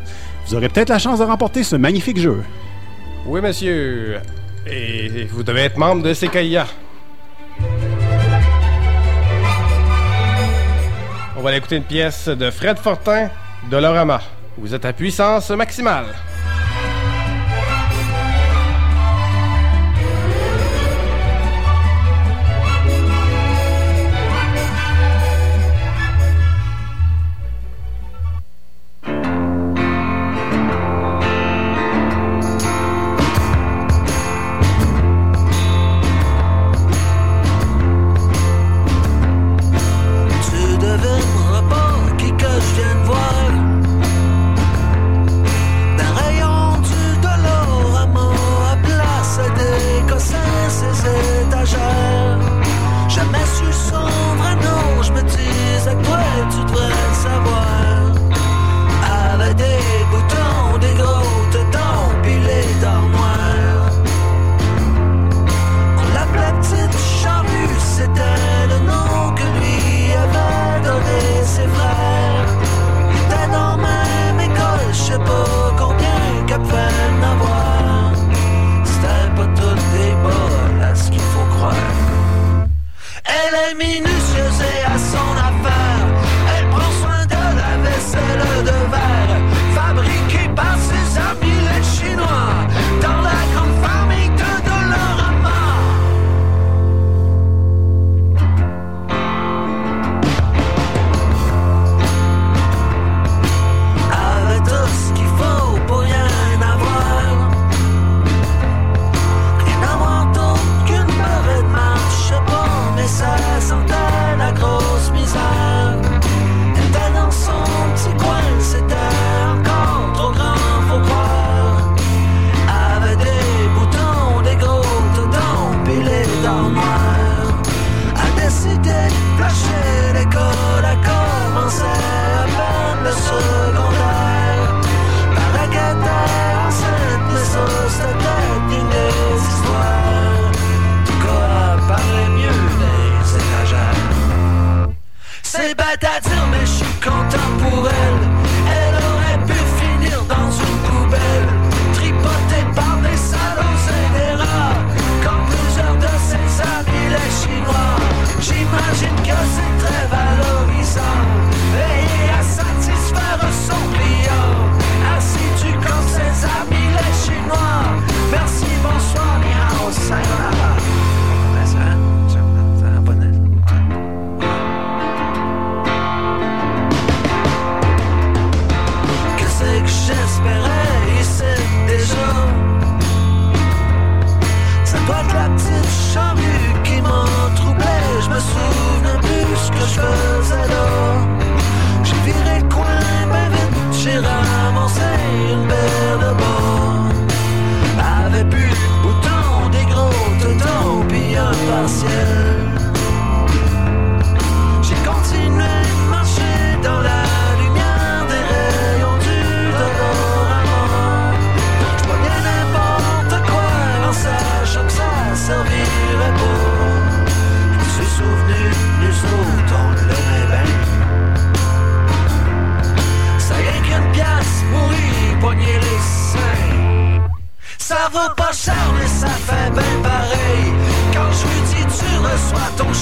vous aurez peut-être la chance de remporter ce magnifique jeu. Oui, monsieur. Et vous devez être membre de Sequoia. On va aller écouter une pièce de Fred Fortin, Dolorama. Vous êtes à puissance maximale.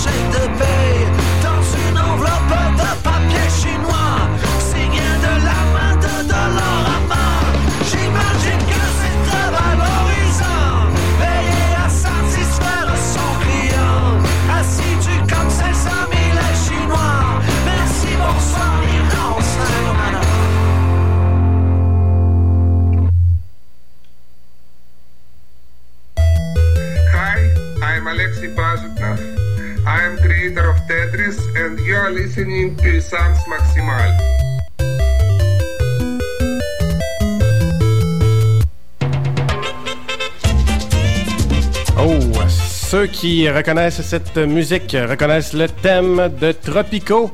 谁的悲 ceux qui reconnaissent cette musique reconnaissent le thème de Tropico.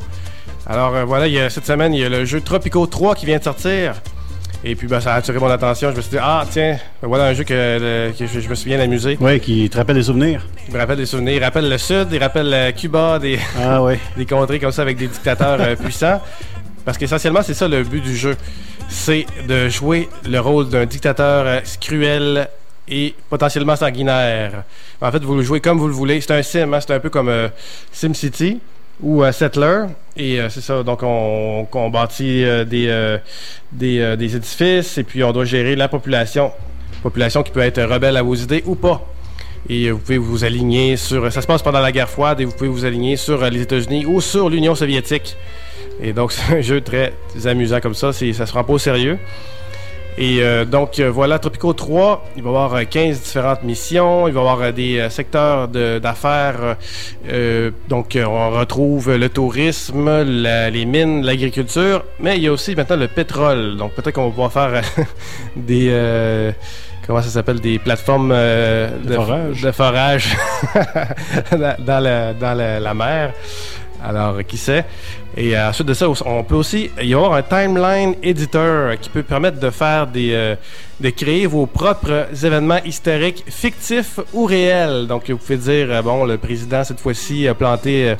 Alors euh, voilà, il y a, cette semaine, il y a le jeu Tropico 3 qui vient de sortir. Et puis ben, ça a attiré mon attention. Je me suis dit, ah tiens, voilà un jeu que, le- que je, je me suis bien amusé. Oui, qui te rappelle des souvenirs. Il me rappelle des souvenirs. Il rappelle le Sud, il rappelle euh, Cuba, des, Ah ouais. des contrées comme ça avec des dictateurs euh, puissants. Parce qu'essentiellement, c'est ça le but du jeu. C'est de jouer le rôle d'un dictateur cruel et potentiellement sanguinaire. En fait, vous le jouez comme vous le voulez. C'est un sim, hein, c'est un peu comme euh, SimCity ou euh, Settler. Et euh, c'est ça, donc on, bâtit des, des, des édifices et puis on doit gérer la population. Population qui peut être rebelle à vos idées ou pas. Et vous pouvez vous aligner sur. Ça se passe pendant la guerre froide et vous pouvez vous aligner sur les États-Unis ou sur l'Union soviétique. Et donc, c'est un jeu très amusant comme ça. Ça se prend pas au sérieux. Et euh, donc, euh, voilà, Tropico 3, il va y avoir euh, 15 différentes missions. Il va y avoir euh, des euh, secteurs d'affaires. euh, euh, donc, euh, on retrouve le tourisme, la- les mines, l'agriculture. Mais il y a aussi maintenant le pétrole. Donc, peut-être qu'on va pouvoir faire euh, des. euh, comment ça s'appelle Des plateformes euh, De forage. de forage dans, dans la, dans la- la mer. Alors, qui sait? Et euh, ensuite de ça, on peut aussi y avoir un timeline editor qui peut permettre de faire des, euh, de créer vos propres événements historiques fictifs ou réels. Donc, vous pouvez dire, euh, bon, le président cette fois-ci a planté euh,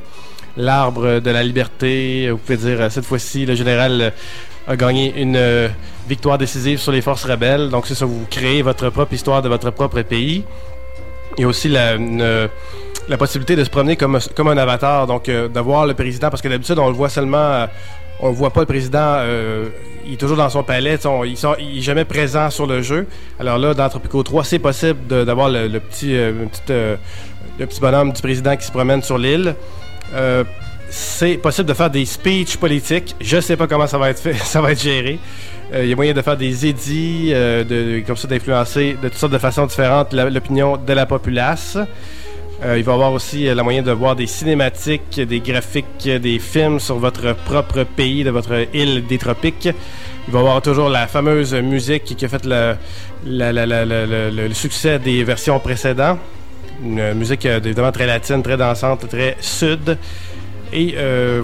l'arbre de la liberté. Vous pouvez dire, cette fois-ci, le général a gagné une victoire décisive sur les forces rebelles. Donc, c'est ça, vous créez votre propre histoire de votre propre pays. Il y a aussi la, la possibilité de se promener comme, comme un avatar, donc euh, de le président, parce que d'habitude, on le voit seulement. euh, on voit pas le président, euh, il est toujours dans son palais, on- il, sort- il est jamais présent sur le jeu. Alors là, dans Tropico 3, c'est possible d'avoir le, le petit, euh, petite, euh, le petit bonhomme du président qui se promène sur l'île. Euh, c'est possible de faire des speeches politiques. Je sais pas comment ça va être fait, ça va être géré. Il y a moyen de faire des édits, de, comme ça, d'influencer de toutes sortes de façons différentes l'opinion de la populace. Euh, il va y avoir aussi euh, la moyen de voir des cinématiques, des graphiques, euh, des films sur votre propre pays, de votre île des tropiques. Il va y avoir toujours la fameuse musique qui a fait le, le- le- le succès des versions précédentes. Une musique évidemment très latine, très dansante, très sud. Et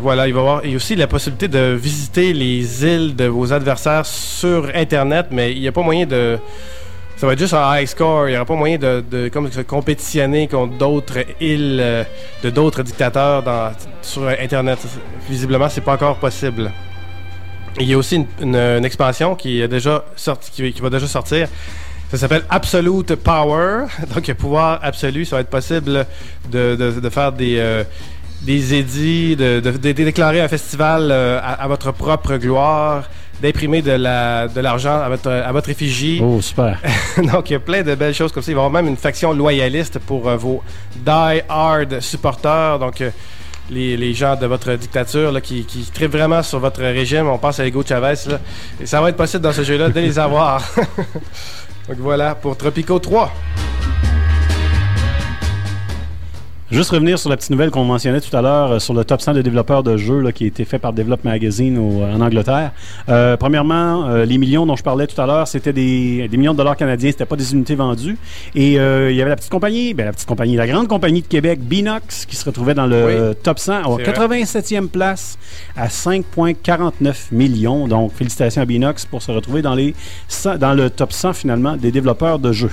voilà, il va y avoir et aussi la possibilité de visiter les îles de vos adversaires sur Internet, mais il n'y a pas moyen de. Ça va être juste en high score. Il n'y aura pas moyen de, de comme, se compétitionner contre d'autres îles euh, de d'autres dictateurs sur Internet. Visiblement, c'est pas encore possible. Il y a aussi une, expansion qui déjà sorti, qui, va déjà sortir. Ça s'appelle Absolute Power. Donc, le pouvoir absolu, ça va être possible de, de- de faire des, euh, des édits, de, de- déclarer un festival euh, à votre propre gloire, d'imprimer de la de l'argent à votre, à votre effigie. Oh, super. Donc, il y a plein de belles choses comme ça. Il va y avoir même une faction loyaliste pour euh, vos die-hard supporters. Donc, euh, les, les gens de votre dictature là, qui, qui trippent vraiment sur votre régime. On pense à Hugo Chavez. Là. Et ça va être possible dans ce jeu-là de les avoir. Donc, voilà pour Tropico 3. Juste revenir sur la petite nouvelle qu'on mentionnait tout à l'heure euh, sur le top 100 de développeurs de jeux là, qui a été fait par Develop Magazine au- en Angleterre. Euh, premièrement, euh, les millions dont je parlais tout à l'heure, c'était des, des millions de dollars canadiens, c'était pas des unités vendues. Et euh, il y avait la petite compagnie, ben, la petite compagnie, la grande compagnie de Québec, Binox, qui se retrouvait dans le Oui. top 100, en C'est vrai. 87e place à 5,49 millions. Donc, félicitations à Binox pour se retrouver dans, les 100 dans le top 100 finalement des développeurs de jeux.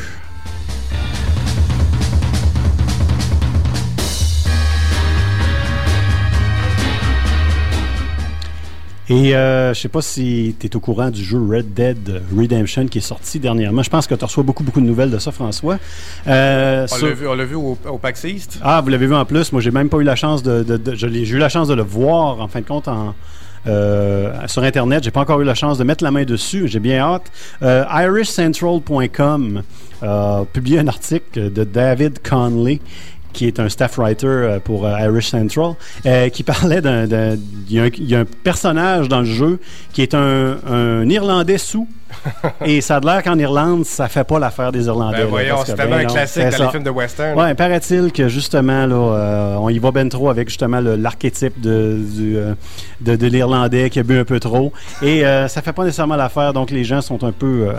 Et euh, je sais pas si tu es au courant du jeu Red Dead Redemption qui est sorti dernièrement. Je pense que tu reçois beaucoup, beaucoup de nouvelles de ça, François. Euh, On sur- l'a vu, on l'a vu au, au PAX East. Ah, vous l'avez vu en plus. Moi, j'ai même pas eu la chance de. j'ai eu la chance de le voir, en fin de compte, en, euh, sur Internet. J'ai pas encore eu la chance de mettre la main dessus. J'ai bien hâte. Euh, IrishCentral.com a publié un article de David Conley qui est un staff writer euh, pour euh, Irish Central, euh, qui parlait d'un. Il y, a un- il y a un personnage dans le jeu qui est un, un Irlandais sous. et ça a l'air qu'en Irlande, ça fait pas l'affaire des Irlandais. Ben voyons, c'est tellement ben un classique dans ça. les films de western. Ouais, paraît-il que justement, là, euh, on y va ben trop avec justement le- l'archétype de, du, euh, de, de l'Irlandais qui a bu un peu trop. Et ça fait pas nécessairement l'affaire, donc les gens sont un peu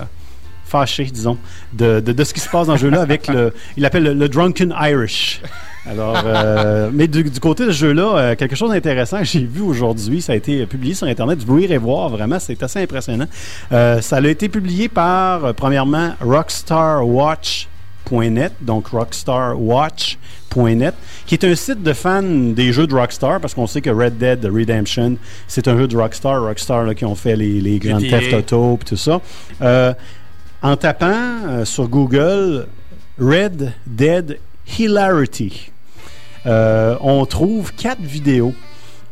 fâchés, disons, de, de, de ce qui se passe dans ce jeu-là avec le. Il appelle le, le Drunken Irish. Alors, euh, mais du, du côté de ce jeu-là, euh, quelque chose d'intéressant que j'ai vu aujourd'hui, ça a été publié sur Internet. Vous irez voir, vraiment, c'est assez impressionnant. Euh, ça a été publié par, premièrement, RockstarWatch.net, donc RockstarWatch.net, qui est un site de fans des jeux de Rockstar, parce qu'on sait que Red Dead Redemption, c'est un jeu de Rockstar, Rockstar là, qui ont fait les, les Grand. Theft Auto et tout ça. Euh, en tapant euh, sur Google Red Dead Hilarity, euh, on trouve quatre vidéos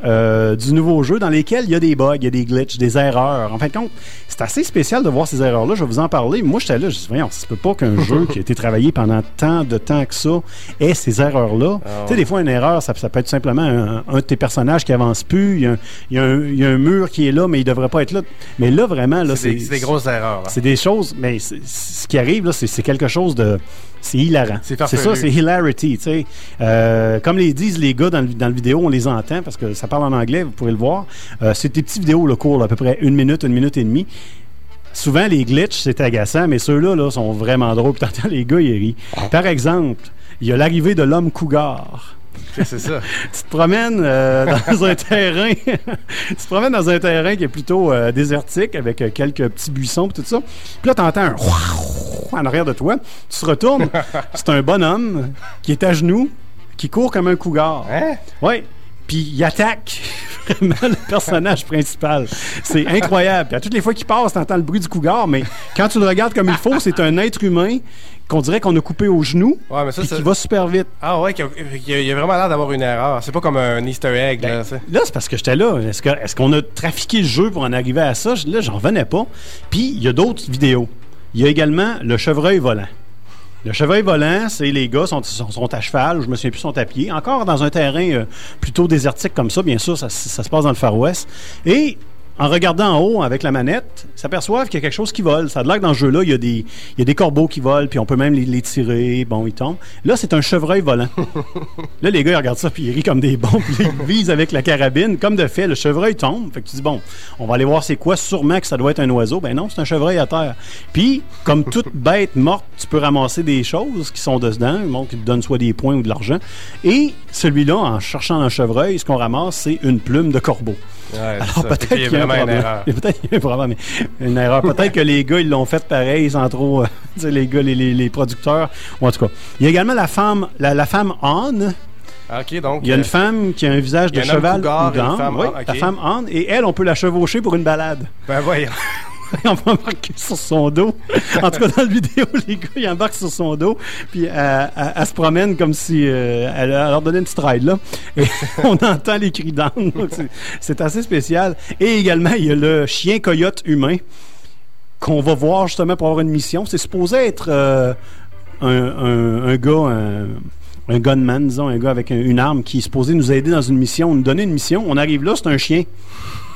euh, du nouveau jeu dans lesquelles il y a des bugs, il y a des glitches, des erreurs. En fin de compte, c'est assez spécial de voir ces erreurs-là. Je vais vous en parler. Moi, j'étais là, je me suis dit, voyons, ça peut pas qu'un jeu qui a été travaillé pendant tant de temps que ça ait ces erreurs-là. Ah Tu sais, des fois, une erreur, ça, ça peut être simplement un, un de tes personnages qui avance plus. Il y, a un, il y a un- il y a un mur qui est là, mais il devrait pas être là. Mais là, vraiment, là, C'est des, grosses erreurs. c'est des choses, mais ce qui arrive, là, c'est quelque chose de. C'est hilarant. C'est ça, c'est hilarity. Euh, comme les disent les gars dans le, dans le vidéo, on les entend parce que ça parle en anglais, vous pourrez le voir. Euh, c'est des petites vidéos, le cours, à peu près une minute, une minute et demie. Souvent, les glitches, c'est agaçant, mais ceux-là là, sont vraiment drôles. Puis t'entends les gars, ils rient. Par exemple, il y a l'arrivée de l'homme cougar. C'est ça. tu te promènes euh, dans un terrain tu te promènes dans un terrain qui est plutôt euh, désertique avec euh, quelques petits buissons et tout ça puis là t'entends un en arrière de toi tu te retournes c'est un bonhomme qui est à genoux qui court comme un cougar Hein? ouais puis il attaque vraiment le personnage principal. C'est incroyable. Puis à toutes les fois qu'il passe, t'entends le bruit du cougar, mais quand tu le regardes comme il faut, c'est un être humain qu'on dirait qu'on a coupé au genou, Ouais, mais ça, puis qui va super vite. Ah ouais, il y a vraiment l'air d'avoir une erreur. C'est pas comme un Easter egg. Ben, là, sais. Là, c'est parce que j'étais là. Est-ce est-ce qu'on a trafiqué le jeu pour en arriver à ça? Là, j'en venais pas. Puis, il y a d'autres vidéos. Il y a également le chevreuil volant. Le chevreuil volant, c'est les gars sont, sont, sont à cheval, ou je me souviens plus, sont à pied. Encore dans un terrain euh, plutôt désertique comme ça, bien sûr, ça, ça se passe dans le Far West. Et en regardant en haut avec la manette, s'aperçoivent qu'il y a quelque chose qui vole. Ça a l'air que dans le jeu-là, il y, a des, il y a des corbeaux qui volent, puis on peut même les, les tirer. Bon, ils tombent. Là, c'est un chevreuil volant. Là, les gars, ils regardent ça, puis ils rient comme des bons, puis ils visent avec la carabine. Comme de fait, le chevreuil tombe. Fait que tu dis, bon, on va aller voir c'est quoi. Sûrement que ça doit être un oiseau. Ben non, c'est un chevreuil à terre. Puis, comme toute bête morte, tu peux ramasser des choses qui sont dedans, bon, qui te donnent soit des points ou de l'argent. Et celui-là, en cherchant un chevreuil, ce qu'on ramasse, c'est une plume de corbeau. Ouais, Alors peut-être qu'il y a vraiment une erreur. Peut-être qu'il y a mais une erreur. Peut-être que les gars, ils l'ont fait pareil sans trop. euh, les gars, les, les- les producteurs. Ou en tout cas. Il y a également la femme, la, la femme Anne. Ah, Ok, donc. Il y a euh, une femme qui a un visage de cheval. une femme Oui, Anne, la femme Anne. Et elle, on peut la chevaucher pour une balade. Ben voyons. on va embarquer sur son dos. En tout cas, dans la vidéo, les gars, ils embarquent sur son dos, puis euh, elle, elle se promène comme si euh, elle, leur donnait une petite ride, là. Et on entend les cris d'âne. c'est- assez spécial. Et également, il y a le chien coyote humain qu'on va voir justement pour avoir une mission. C'est supposé être euh, un, gars, un, un gunman, disons, un gars avec un- une arme qui est supposé nous aider dans une mission, nous donner une mission. On arrive là, c'est un chien.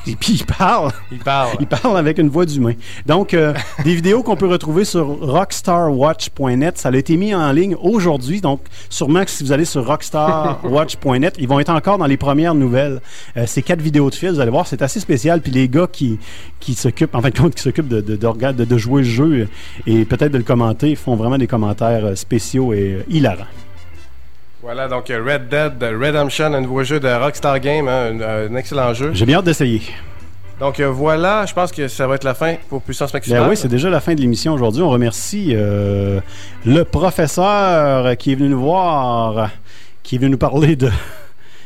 Et puis il parle. Il parle. Il parle avec une voix d'humain. Donc, euh, des vidéos qu'on peut retrouver sur rockstarwatch.net. Ça a été mis en ligne aujourd'hui. Donc, sûrement que si vous allez sur rockstarwatch.net, ils vont être encore dans les premières nouvelles. Euh, c'est quatre vidéos de fil. Vous allez voir, c'est assez spécial. Puis les gars qui, qui s'occupent, en fin de compte, qui s'occupent de, de, de- de jouer le jeu et peut-être de le commenter, font vraiment des commentaires euh, spéciaux et euh, hilarants. Voilà, donc euh, Red Dead Redemption, un nouveau jeu de Rockstar Game, hein, un, un excellent jeu. J'ai bien hâte d'essayer. Donc euh, voilà, je pense que ça va être la fin pour Puissance Maximale. Ben oui, c'est déjà la fin de l'émission aujourd'hui. On remercie euh, le professeur qui est venu nous voir, qui est venu nous parler de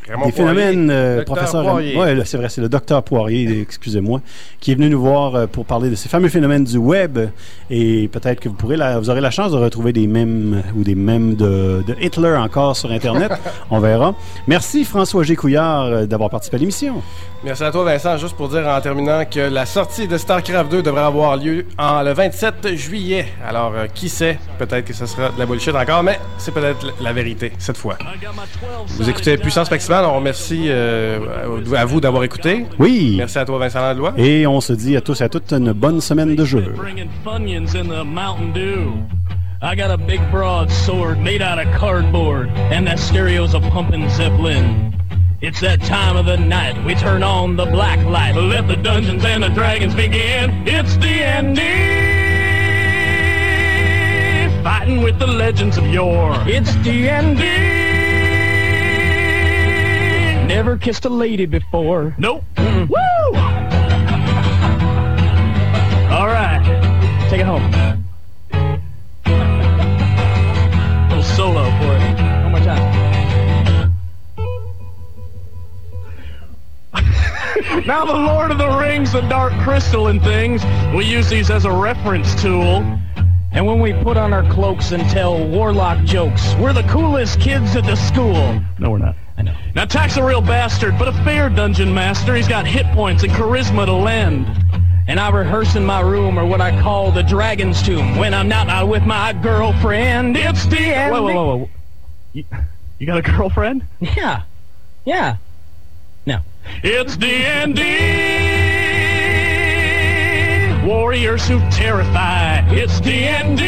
Raymond des phénomènes, euh, professeur. Ouais, c'est vrai, c'est le docteur Poirier, excusez-moi, qui est venu nous voir euh, pour parler de ces fameux phénomènes du web. Et peut-être que vous pourrez, la- vous aurez la chance de retrouver des mèmes ou des mèmes de, de Hitler encore sur Internet. On verra. Merci François G. Couillard euh, d'avoir participé à l'émission. Merci à toi, Vincent. Juste pour dire en terminant que la sortie de StarCraft 2 devrait avoir lieu en, le 27 juillet. Alors, euh, qui sait? Peut-être que ce sera de la bullshit encore, mais c'est peut-être la vérité cette fois. Vous écoutez Puissance Maximale. On remercie euh, à vous d'avoir écouté. Oui. Merci à toi, Vincent Landlois. Et on se dit à tous et à toutes une bonne semaine de jeu. the. I got a big broad sword made out of cardboard, and that stereo's a pumping Zeppelin. It's that time of the night, we turn on the black light, let the dungeons and the dragons begin. It's D&D, fighting with the legends of yore. It's D&D. Never kissed a lady before. Nope. Woo! All right, take it home. little solo for it. One more time. now the Lord of the Rings, the Dark Crystal and things, we use these as a reference tool. And when we put on our cloaks and tell warlock jokes, we're the coolest kids at the school. No, we're not. I know. Now, Tack's a real bastard, but a fair dungeon master. He's got hit points and charisma to lend. And I rehearse in my room, or what I call the dragon's tomb, when I'm not out with my girlfriend. It's the end. Whoa, whoa, whoa, whoa. You, you got a girlfriend? Yeah. Yeah. No. It's D&D. Warriors who terrify. It's D&D.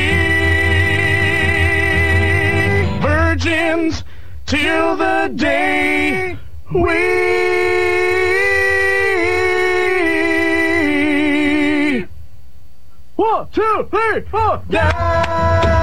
Virgins till the day we. One, two, three, four. Die.